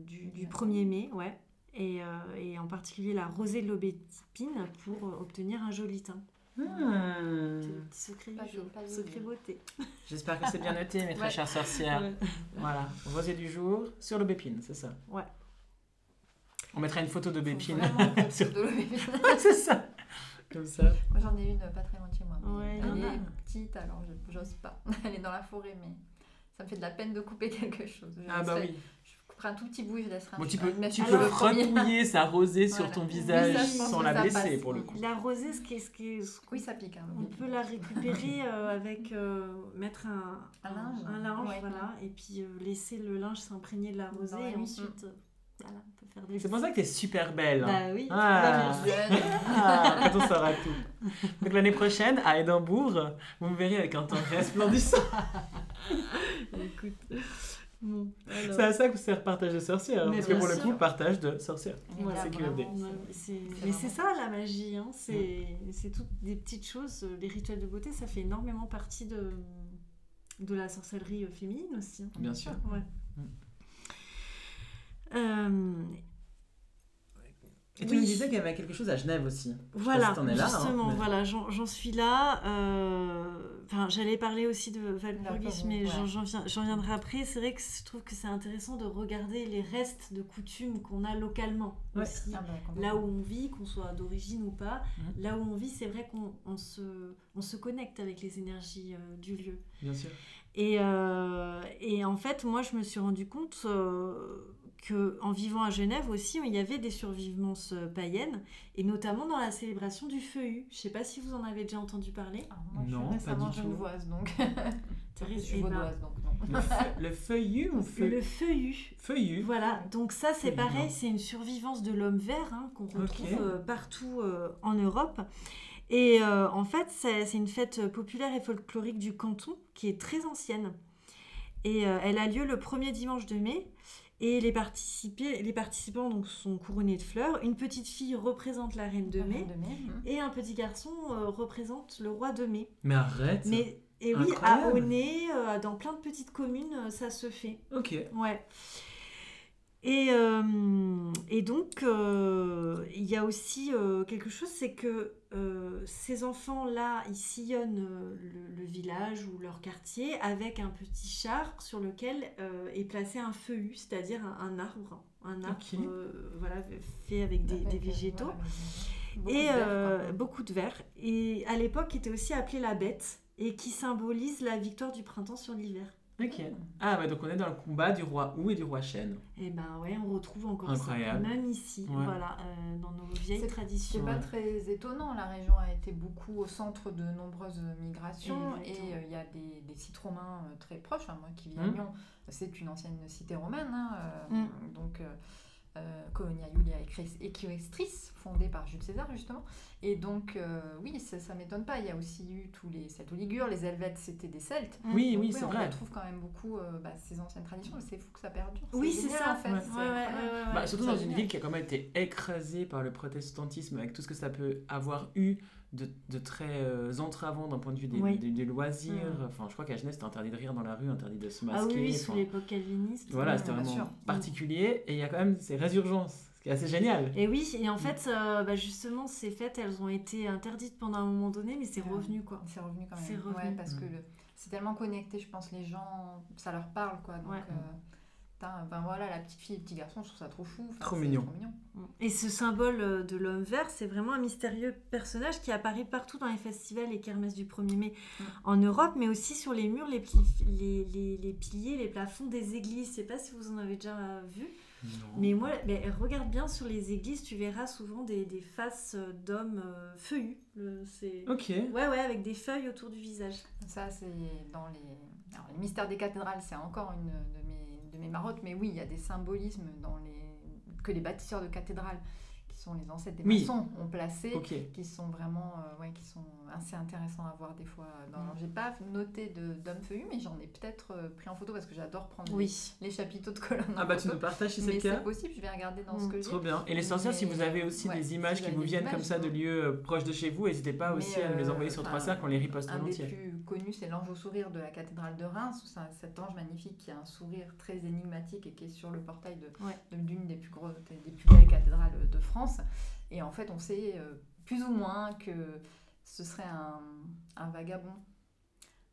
du, du 1er mai, ouais. Et, euh, et en particulier la rosée de l'aubépine pour obtenir un joli teint.
Hmm.
C'est le petit secret
Pas
du jour,
de- pas de-
secret beauté.
J'espère que c'est bien noté mes très
Ouais.
chères sorcières.
Ouais.
Voilà, rosée du jour sur l'aubépine, c'est ça.
Ouais.
On mettra une photo
vraiment qu'on
sur-
de
c'est ça. Comme ça.
Moi j'en ai une pas très loin de chez moi.
Ouais,
elle est
a.
petite alors je j'ose pas. Elle est dans la forêt mais ça me fait de la peine de couper quelque chose. Je
Ah bah oui.
Un tout petit bout et je laisserai un
Bon, tu peux, tu peux sa rosée sur
Voilà.
ton
Oui,
visage
ça,
sans la blesser
passe.
pour le coup.
La rosée, ce qui est, ce qui est- ce-
Oui ça pique. hein,
on peut la récupérer euh, avec euh, mettre un,
Un linge.
un linge,
Ouais.
voilà, et puis euh, laisser le linge s'imprégner de la rosée et ensuite, voilà, on peut faire des.
C'est pour ça que t'es super belle. hein.
Bah oui.
Ah. Quand on saura tout. Donc l'année prochaine, à Édimbourg, vous me verrez avec un teint resplendissant.
Écoute. Bon, alors.
C'est à ça que sert partage de sorcières. hein,
Mais
parce que pour le coup, partage de sorcières.
Voilà,
c'est QFD.
Ouais, C'est Mais c'est ça la magie, hein. c'est c'est toutes des petites choses. Les rituels de beauté, ça fait énormément partie de, de la sorcellerie euh, féminine aussi. hein.
Bien sûr.
Ouais.
Mm.
Euh,
Et tu
Oui.
me disais qu'il y avait quelque chose à Genève aussi. Je sais pas
Voilà,
si t'en es là, hein,
justement,
mais-
voilà, j'en suis là. euh, Enfin, j'allais parler aussi de Valpurgis,
Valpurgis,
mais
ouais.
j'en viendrai après. C'est vrai que je trouve que c'est intéressant de regarder les restes de coutumes qu'on a localement
Ouais.
aussi.
Ah bah.
Là où on vit, qu'on soit d'origine ou pas,
Mhm.
là où on vit, c'est vrai qu'on on se, on se connecte avec les énergies euh, du lieu.
Bien sûr.
Et, euh, et en fait, moi, je me suis rendu compte euh, que en vivant à Genève aussi, il y avait des survivances euh, païennes, et notamment dans la célébration du feuillu. Je sais pas si vous en avez déjà entendu parler.
Ah, moi, je
Non,
suis
pas
récemment
du tout.
genevoise, donc je
Thérèse,
suis
eh ben,
vaudoise, donc non.
Le, feu- le feuillu ou feu...
Le feuillu.
feuillu
Voilà, donc ça c'est pareil, c'est une survivance de l'homme vert hein, qu'on retrouve euh, partout euh, en Europe. Et euh, en fait, c'est une fête populaire et folklorique du canton qui est très ancienne. Et euh, elle a lieu le premier dimanche de mai. Et les, les participants donc, sont couronnés de fleurs. Une petite fille représente la reine de mai.
De mai.
Et un petit garçon euh, représente le roi de mai.
Mais arrête
Mais, et oui, à. Aulnay, euh, dans plein de petites communes, euh, ça se fait.
Ok.
Ouais. Et, euh, et donc, euh, il y a aussi euh, quelque chose, c'est que ces enfants-là, ils sillonnent le, le village ou leur quartier avec un petit char sur lequel est placé un feuillu, c'est-à-dire un, un arbre, un arbre voilà, fait avec des,
Avec,
des végétaux.
voilà, beaucoup
Et
de verre,
euh,
quoi.
beaucoup de verre. Et à l'époque, était aussi appelé la bête et qui symbolise la victoire du printemps sur l'hiver.
Ok. Ah ouais, donc on est dans le combat du roi Ou et du roi Chêne.
Et ben ouais, on retrouve encore
Incroyable.
ça, même ici,
Ouais.
voilà, euh, dans nos vieilles traditions.
C'est pas très étonnant, la région a été beaucoup au centre de nombreuses migrations
Exactement.
et euh, il y a des, des sites romains euh, très proches. Enfin, moi qui vis à
Mm.
Lyon, c'est une ancienne cité romaine, hein, euh,
Mm.
donc Colonia Julia Eques- Equestris, fondée par Jules César justement. Et donc, euh, oui, ça, ça m'étonne pas. Il y a aussi eu tous les Celto-Ligures, les Helvètes, c'était des Celtes.
Oui,
Donc,
oui, c'est
on
vrai.
retrouve quand même beaucoup euh, bah, ces anciennes traditions. C'est fou que ça perdure.
Oui, c'est ça.
en fait.
Ouais.
c'est
Ouais, ouais, ouais,
incroyable.
ouais,
Bah, surtout dans une ville qui a quand même été écrasée par le protestantisme, avec tout ce que ça peut avoir eu de, de très euh, entravant d'un point de vue des,
Oui.
des- des loisirs.
Mm.
Enfin, je crois qu'à Genève, c'était interdit de rire dans la rue, interdit de se
Ah
masquer.
oui, oui, sous
enfin,
l'époque calviniste.
Voilà,
Ouais,
c'était vraiment
sûr.
particulier. Et il y a quand même ces résurgences, ce qui est assez génial.
Et oui, et en fait, euh, bah, justement, ces fêtes, elles ont été interdites pendant un moment donné, mais c'est
Ouais.
revenu, quoi.
C'est revenu quand même.
C'est revenu.
Ouais, parce que le- c'est tellement connecté, je pense, les gens, ça leur parle, quoi. Donc,
Ouais.
euh, ben voilà, la petite fille et le petit garçon, je trouve ça trop fou. Enfin,
Trop mignon.
Trop mignon.
Et ce symbole euh, de l'homme vert, c'est vraiment un mystérieux personnage qui apparaît partout dans les festivals et kermesses du 1er mai
Mm.
en Europe, mais aussi sur les murs, les, pli- les, les- les piliers, les plafonds des églises. Je sais pas si vous en avez déjà euh, vu.
Non.
Mais moi, mais regarde bien sur les églises, tu verras souvent des, des faces euh, d'hommes euh, feuillus. C'est...
Ok.
Ouais, ouais, avec des feuilles autour du visage.
Ça, c'est dans les... Alors, les mystères des cathédrales, c'est encore une mes, marottes, mais oui, il y a des symbolismes dans les... que les bâtisseurs de cathédrales, qui sont les ancêtres des
Oui.
maçons, ont placés. Qui sont vraiment euh, ouais, qui sont assez intéressants à voir des fois. Dans...
Mm.
J'ai pas noté de d'hommes feuillus, mais j'en ai peut-être euh, pris en photo parce que j'adore prendre
Oui.
les, les chapiteaux de colonnes en
Ah bah tu nous partages si c'est le
c'est
cas.
possible, je vais regarder dans ce
Mm.
que j'ai.
Trop bien. Et les sorcières, si vous avez aussi
ouais,
des
si
images
vous
qui vous viennent
images,
comme ça de
non.
lieux euh, proches de chez vous, n'hésitez pas
Mais,
aussi à nous les
euh,
envoyer sur
enfin,
Trois Cercles, on les riposte
Un des plus connus, c'est l'ange au sourire de la cathédrale de Reims. C'est cet ange magnifique qui a un sourire très énigmatique et qui est sur le portail de de- des plus grosses, des des plus belles cathédrales de France. Et en fait, on sait euh, plus ou moins que ce serait un, un vagabond,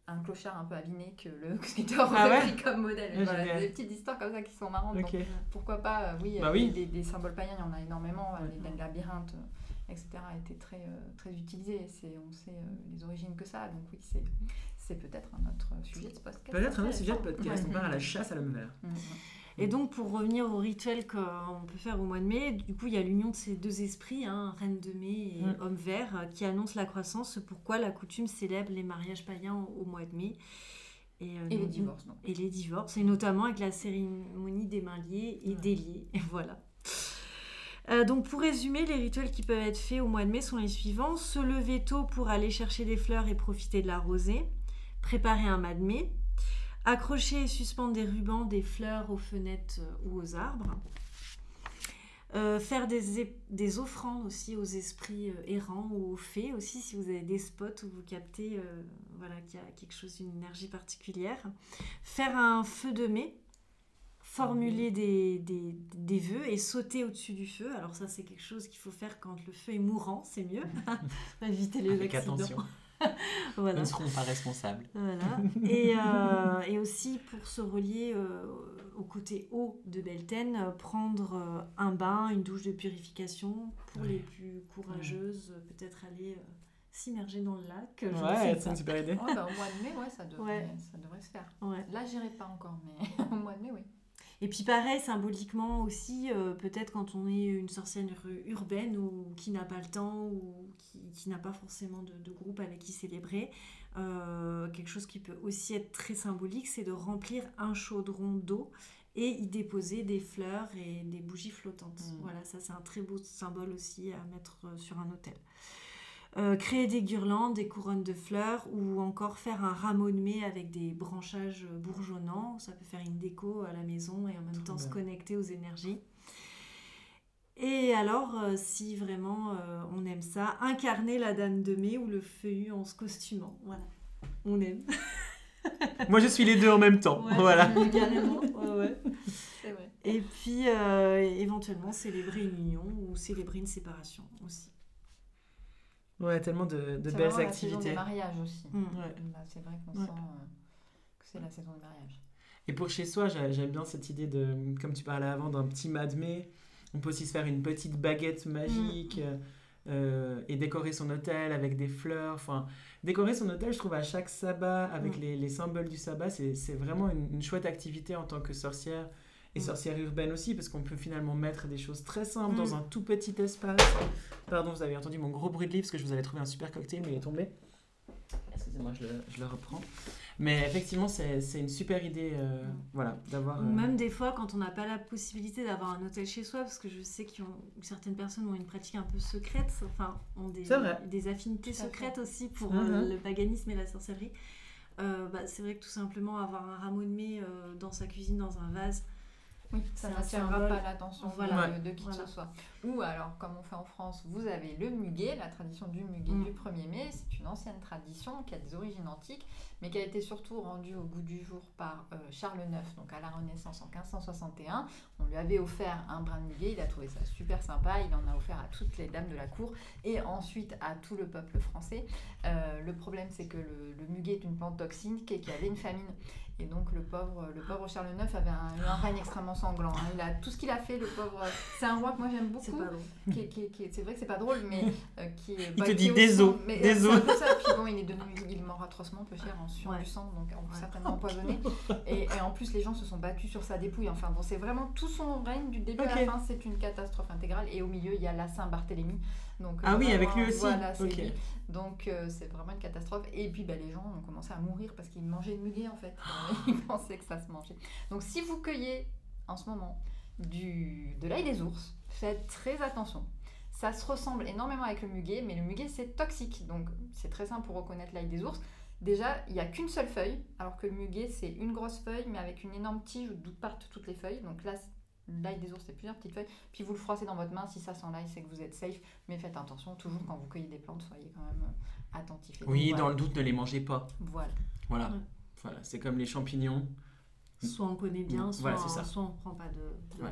un clochard un peu aviné que le sculpteur
Ah ouais
pris comme modèle.
Ah,
Voilà, des petites histoires comme ça qui sont marrantes. Donc, pourquoi pas, euh, oui,
Bah
euh,
oui.
Des, des symboles païens, il y en a énormément. euh. Les, les labyrinthes, euh, etc., étaient très, euh, très utilisés. On sait les origines que ça. Donc oui, c'est peut-être un autre sujet de podcast.
Peut-être un autre sujet de podcast. On part à la chasse à l'homme vert.
Mm, mm.
Et donc, pour revenir au rituel qu'on peut faire au mois de mai, du coup, il y a l'union de ces deux esprits, hein, Reine de mai et
Mm.
Homme vert, euh, qui annoncent la croissance, pourquoi la coutume célèbre les mariages païens au, mois de mai. Et, euh,
Et les divorces, non
Et les divorces, et notamment avec la cérémonie des mains liées et
Ouais.
des liés. Et voilà. Euh, donc pour résumer, les rituels qui peuvent être faits au mois de mai sont les suivants. Se lever tôt pour aller chercher des fleurs et profiter de la rosée. Préparer un de mai. Accrocher et suspendre des rubans, des fleurs aux fenêtres euh, ou aux arbres. Euh, faire des, offrandes aussi aux esprits euh, errants ou aux fées aussi, si vous avez des spots où vous captez euh, voilà, qu'il y a quelque chose, une énergie particulière. Faire un feu de mai, formuler des, des, des vœux et sauter au-dessus du feu. Alors ça, c'est quelque chose qu'il faut faire quand le feu est mourant, c'est mieux. Éviter les
Avec
accidents.
attention. Nous
Voilà.
ne serons pas responsables.
Voilà. Et, euh, et aussi pour se relier euh, au côté haut de Belten, euh, prendre euh, un bain, une douche de purification. Pour
Ouais.
les plus courageuses, peut-être aller euh, s'immerger dans le lac. je
Ouais, c'est une super idée.
Ouais, bah, au mois de mai, ouais, ça devrait,
Ouais.
ça devrait se faire.
Ouais.
Là, j'irai pas encore, mais au mois de mai, oui.
Et puis pareil, symboliquement aussi, euh, peut-être quand on est une sorcière ur- urbaine ou qui n'a pas le temps ou qui, qui n'a pas forcément de, de groupe avec qui célébrer, euh, quelque chose qui peut aussi être très symbolique, c'est de remplir un chaudron d'eau et y déposer des fleurs et des bougies flottantes.
Mm.
Voilà, ça c'est un très beau symbole aussi à mettre euh, sur un hôtel. Euh, créer des guirlandes, des couronnes de fleurs ou encore faire un rameau de mai avec des branchages bourgeonnants. Ça peut faire une déco à la maison et en même temps se connecter aux énergies. Et alors, euh, si vraiment euh, on aime ça, incarner la dame de mai ou le feuillu en se costumant. Voilà, on aime.
Moi, je suis les deux en même temps.
Ouais,
voilà.
Carrément. ouais, ouais.
C'est vrai.
Et puis, euh, éventuellement, célébrer une union ou célébrer une séparation aussi.
Ouais, tellement de, de
C'est
belles
vraiment la saison
activités.
des mariages aussi.
Mm.
Ouais.
Là, c'est vrai qu'on
Ouais.
sent euh, que c'est la saison des mariages.
Et pour chez soi, j'a- j'aime bien cette idée de, comme tu parlais avant, d'un petit madmé. On peut aussi se faire une petite baguette magique euh, et décorer son hôtel avec des fleurs. Enfin, décorer son hôtel, je trouve, à chaque sabbat, avec
Mm.
les, les symboles du sabbat, c'est c'est vraiment une, une chouette activité en tant que sorcière et
Mm.
sorcière urbaine aussi, parce qu'on peut finalement mettre des choses très simples
Mm.
dans un tout petit espace. Pardon, vous avez entendu mon gros bruit de lit parce que je vous avais trouvé un super cocktail, mais il est tombé. Excusez-moi, je le, je le reprends. Mais effectivement, c'est une super idée euh,
Mm.
voilà, d'avoir. Euh,
même des fois, quand on n'a pas la possibilité d'avoir un hôtel chez soi, parce que je sais que certaines personnes ont une pratique un peu secrète, enfin, ont des, affinités secrètes aussi pour euh, le paganisme et la sorcellerie. Euh, bah, c'est vrai que tout simplement avoir un rameau de mai euh, dans sa cuisine, dans un vase,
Oui, ça n'attirera pas l'attention
Voilà.
de, qui
Voilà.
que ce soit. Ou alors, comme on fait en France, vous avez le muguet, la tradition du muguet
Mm.
du 1er mai. C'est une ancienne tradition qui a des origines antiques, mais qui a été surtout rendue au goût du jour par euh, Charles IX, donc à la Renaissance en 1561. On lui avait offert un brin de muguet, il a trouvé ça super sympa, il en a offert à toutes les dames de la cour et ensuite à tout le peuple français. Euh, le problème, c'est que le, le muguet est une plante toxique et qu'il y avait une famine. Et donc le pauvre, le pauvre Charles IX avait un, eu un règne extrêmement sanglant. hein. Il a tout ce qu'il a fait, le pauvre. C'est un roi que moi j'aime
c'est
beaucoup.
pas long.
Qui qui qui est- c'est vrai que c'est pas drôle, mais euh, qui est.
Il te dit des os,
mais,
des
euh, c'est
os.
un peu ça. Puis bon, il est devenu, il mord atrocement, peu cher, en suant
Ouais.
du sang, donc on
Ouais.
certainement empoisonné. Et, et en plus, les gens se sont battus sur sa dépouille. Enfin bon, c'est vraiment tout son règne du début à la fin, c'est une catastrophe intégrale. Et au milieu, il y a la Saint-Barthélemy. Donc,
Ah oui, avec lui aussi.
Voilà, c'est
Ok.
lui. Donc euh, c'est vraiment une catastrophe. Et puis bah, les gens ont commencé à mourir parce qu'ils mangeaient le muguet en fait. Ils pensaient que ça se mangeait. Donc si vous cueillez en ce moment du, de l'ail des ours, faites très attention. Ça se ressemble énormément avec le muguet, mais le muguet c'est toxique. Donc c'est très simple pour reconnaître l'ail des ours. Déjà, il n'y a qu'une seule feuille, alors que le muguet c'est une grosse feuille, mais avec une énorme tige d'où partent toutes les feuilles. Donc là, l'ail des ours c'est plusieurs petites feuilles. Puis vous le froissez dans votre main, si ça sent l'ail, c'est que vous êtes safe. Mais faites attention, toujours quand vous cueillez des plantes, soyez quand même euh, attentifs.
Oui,
voilà.
dans le doute, ne les mangez pas.
Voilà.
Voilà.
Ouais.
Voilà, c'est comme les champignons.
Soit on connaît bien, soit,
Voilà, ça.
soit on prend pas de. de
Ouais.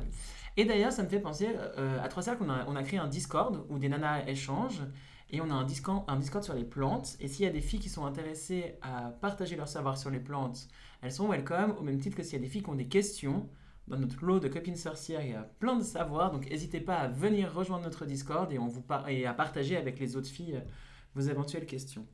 Et d'ailleurs, ça me fait penser, euh, à Trois Cercles, on a, on a créé un Discord où des nanas échangent. Et on a un Discord, un Discord sur les plantes. Et s'il y a des filles qui sont intéressées à partager leur savoir sur les plantes, elles sont welcome. Au même titre que s'il y a des filles qui ont des questions, dans notre lot de copines sorcières, il y a plein de savoirs. Donc n'hésitez pas à venir rejoindre notre Discord et, vous à partager avec les autres filles euh, vos éventuelles questions.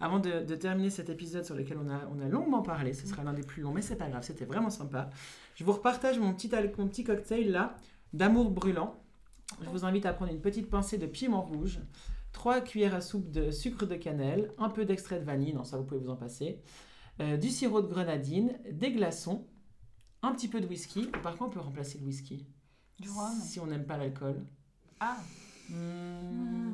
Avant de, terminer cet épisode sur lequel on a, on a longuement parlé, ce sera l'un des plus longs, mais c'est pas grave, c'était vraiment sympa. Je vous repartage mon petit, al- mon petit cocktail là, d'amour brûlant. Je vous invite à prendre une petite pincée de piment rouge, 3 cuillères à soupe de sucre de cannelle, un peu d'extrait de vanille, non ça vous pouvez vous en passer, euh, du sirop de grenadine, des glaçons, un petit peu de whisky. Par contre, on peut remplacer le whisky
Du rhum.
si on n'aime pas l'alcool.
Ah,
Hmm.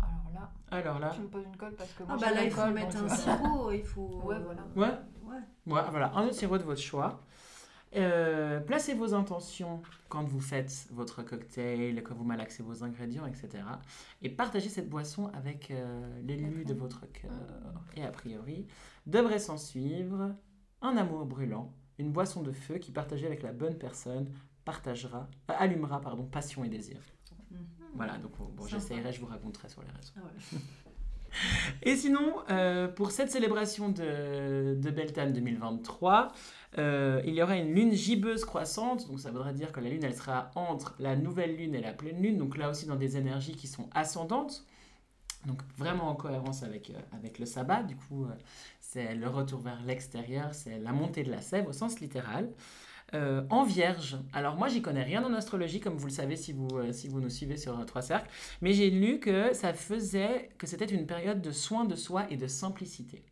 alors là,
Alors là,
tu me poses une colle parce que moi
Ah bah là, il faut mettre un
euh,
sirop, il faut.
Ouais, voilà.
ouais,
Ouais.
Ouais, voilà, un autre sirop de votre choix. Euh, placez vos intentions quand vous faites votre cocktail, quand vous malaxez vos ingrédients, etc. Et partagez cette boisson avec euh, l'élu de votre cœur. Et a priori, devrait s'en suivre un amour brûlant, une boisson de feu qui, partagée avec la bonne personne, partagera, euh, allumera pardon, passion et désir.
Mhm.
Voilà, donc bon,
Sympa.
j'essayerai, je vous raconterai sur les réseaux.
Ah ouais.
Et sinon, euh, pour cette célébration de, de Beltane 2023, euh, il y aura une lune gibbeuse croissante, donc ça voudrait dire que la lune, elle sera entre la nouvelle lune et la pleine lune, donc là aussi dans des énergies qui sont ascendantes, donc vraiment en cohérence avec, euh, avec le sabbat, du coup c'est le retour vers l'extérieur, c'est la montée de la sève au sens littéral. Euh, en vierge, alors moi j'y connais rien en astrologie comme vous le savez si vous, euh, si vous nous suivez sur euh, Trois Cercles, mais j'ai lu que ça faisait, que c'était une période de soin de soi et de simplicité.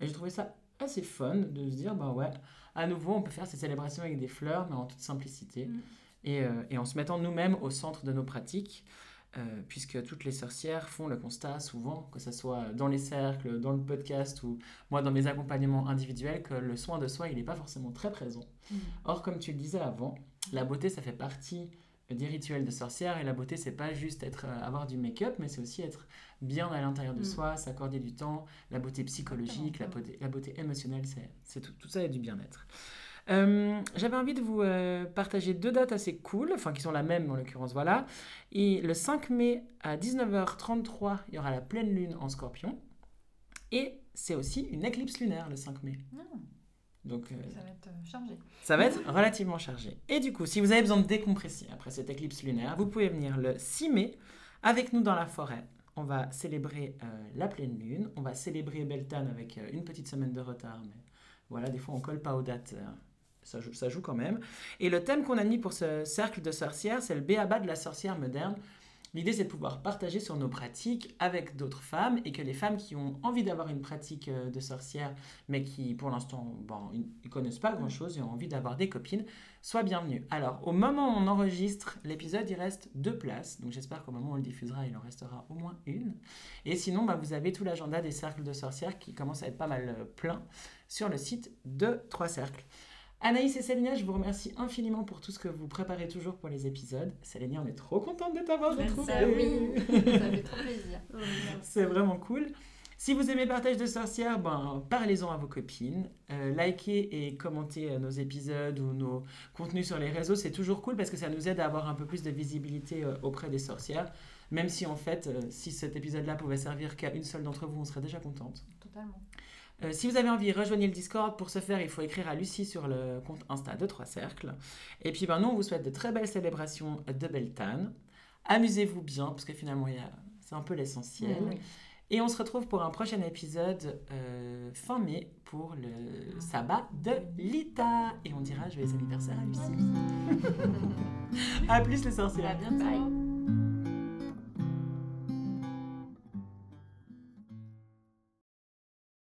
Et j'ai trouvé ça assez fun de se dire, bah ouais, à nouveau on peut faire ces célébrations avec des fleurs, mais en toute simplicité,
Mm.
et, et en se mettant nous-mêmes au centre de nos pratiques. Euh, puisque toutes les sorcières font le constat souvent, que ce soit dans les cercles, dans le podcast ou moi dans mes accompagnements individuels, que le soin de soi, il n'est pas forcément très présent.
Mhm.
Or, comme tu le disais avant, la beauté, ça fait partie des rituels de sorcière et la beauté, c'est pas juste être, euh, avoir du make-up, mais c'est aussi être bien à l'intérieur de
Mm.
soi, s'accorder du temps, la beauté psychologique, la beauté, la beauté émotionnelle, c'est, tout, tout ça et du bien-être. Euh, j'avais envie de vous euh, partager deux dates assez cool, enfin qui sont la même en l'occurrence, voilà. Et le 5 mai à 19h33, il y aura la pleine lune en scorpion. Et c'est aussi une éclipse lunaire le 5 mai.
Non,
Donc euh,
ça va être chargé.
ça va être relativement chargé. Et du coup, si vous avez besoin de décompresser après cette éclipse lunaire, vous pouvez venir le 6 mai avec nous dans la forêt. On va célébrer euh, la pleine lune. On va célébrer Beltane avec euh, une petite semaine de retard. Mais voilà, des fois, on colle pas aux dates. Ça, joue, ça joue quand même. Et le thème qu'on a mis pour ce cercle de sorcières, c'est le béaba de la sorcière moderne. L'idée, c'est de pouvoir partager sur nos pratiques avec d'autres femmes et que les femmes qui ont envie d'avoir une pratique euh, de sorcière, mais qui, pour l'instant, bon, ne connaissent pas grand-chose et ont envie d'avoir des copines, soient bienvenues. Alors, au moment où on enregistre l'épisode, il reste deux places. Donc, j'espère qu'au moment où on le diffusera, il en restera au moins une. Et sinon, bah, vous avez tout l'agenda des cercles de sorcières qui commence à être pas mal euh, plein sur le site de Trois Cercles. Anaïs et Célinia, je vous remercie infiniment pour tout ce que vous préparez toujours pour les épisodes. Célinia, on est trop contente de t'avoir retrouvée.
Ça, oui, ça fait trop plaisir.
C'est vraiment cool. Si vous aimez Partage de sorcières, ben, parlez-en à vos copines. Euh, likez et commentez euh, nos épisodes ou nos contenus sur les réseaux. C'est toujours cool parce que ça nous aide à avoir un peu plus de visibilité euh, auprès des sorcières. Même si en fait, euh, si cet épisode-là pouvait servir qu'à une seule d'entre vous, on serait déjà contente.
Totalement.
Euh, si vous avez envie, rejoignez le Discord. Pour ce faire, il faut écrire à Lucie sur le compte Insta de Trois Cercles. Et puis, ben, nous, on vous souhaite de très belles célébrations de Beltane. Amusez-vous bien, parce que finalement, il y a- c'est un peu l'essentiel. Et on se retrouve pour un prochain épisode euh, fin mai pour le sabbat de Lita. Et on dira joyeux anniversaire à Lucie. à plus les
À
sorcières.
bientôt.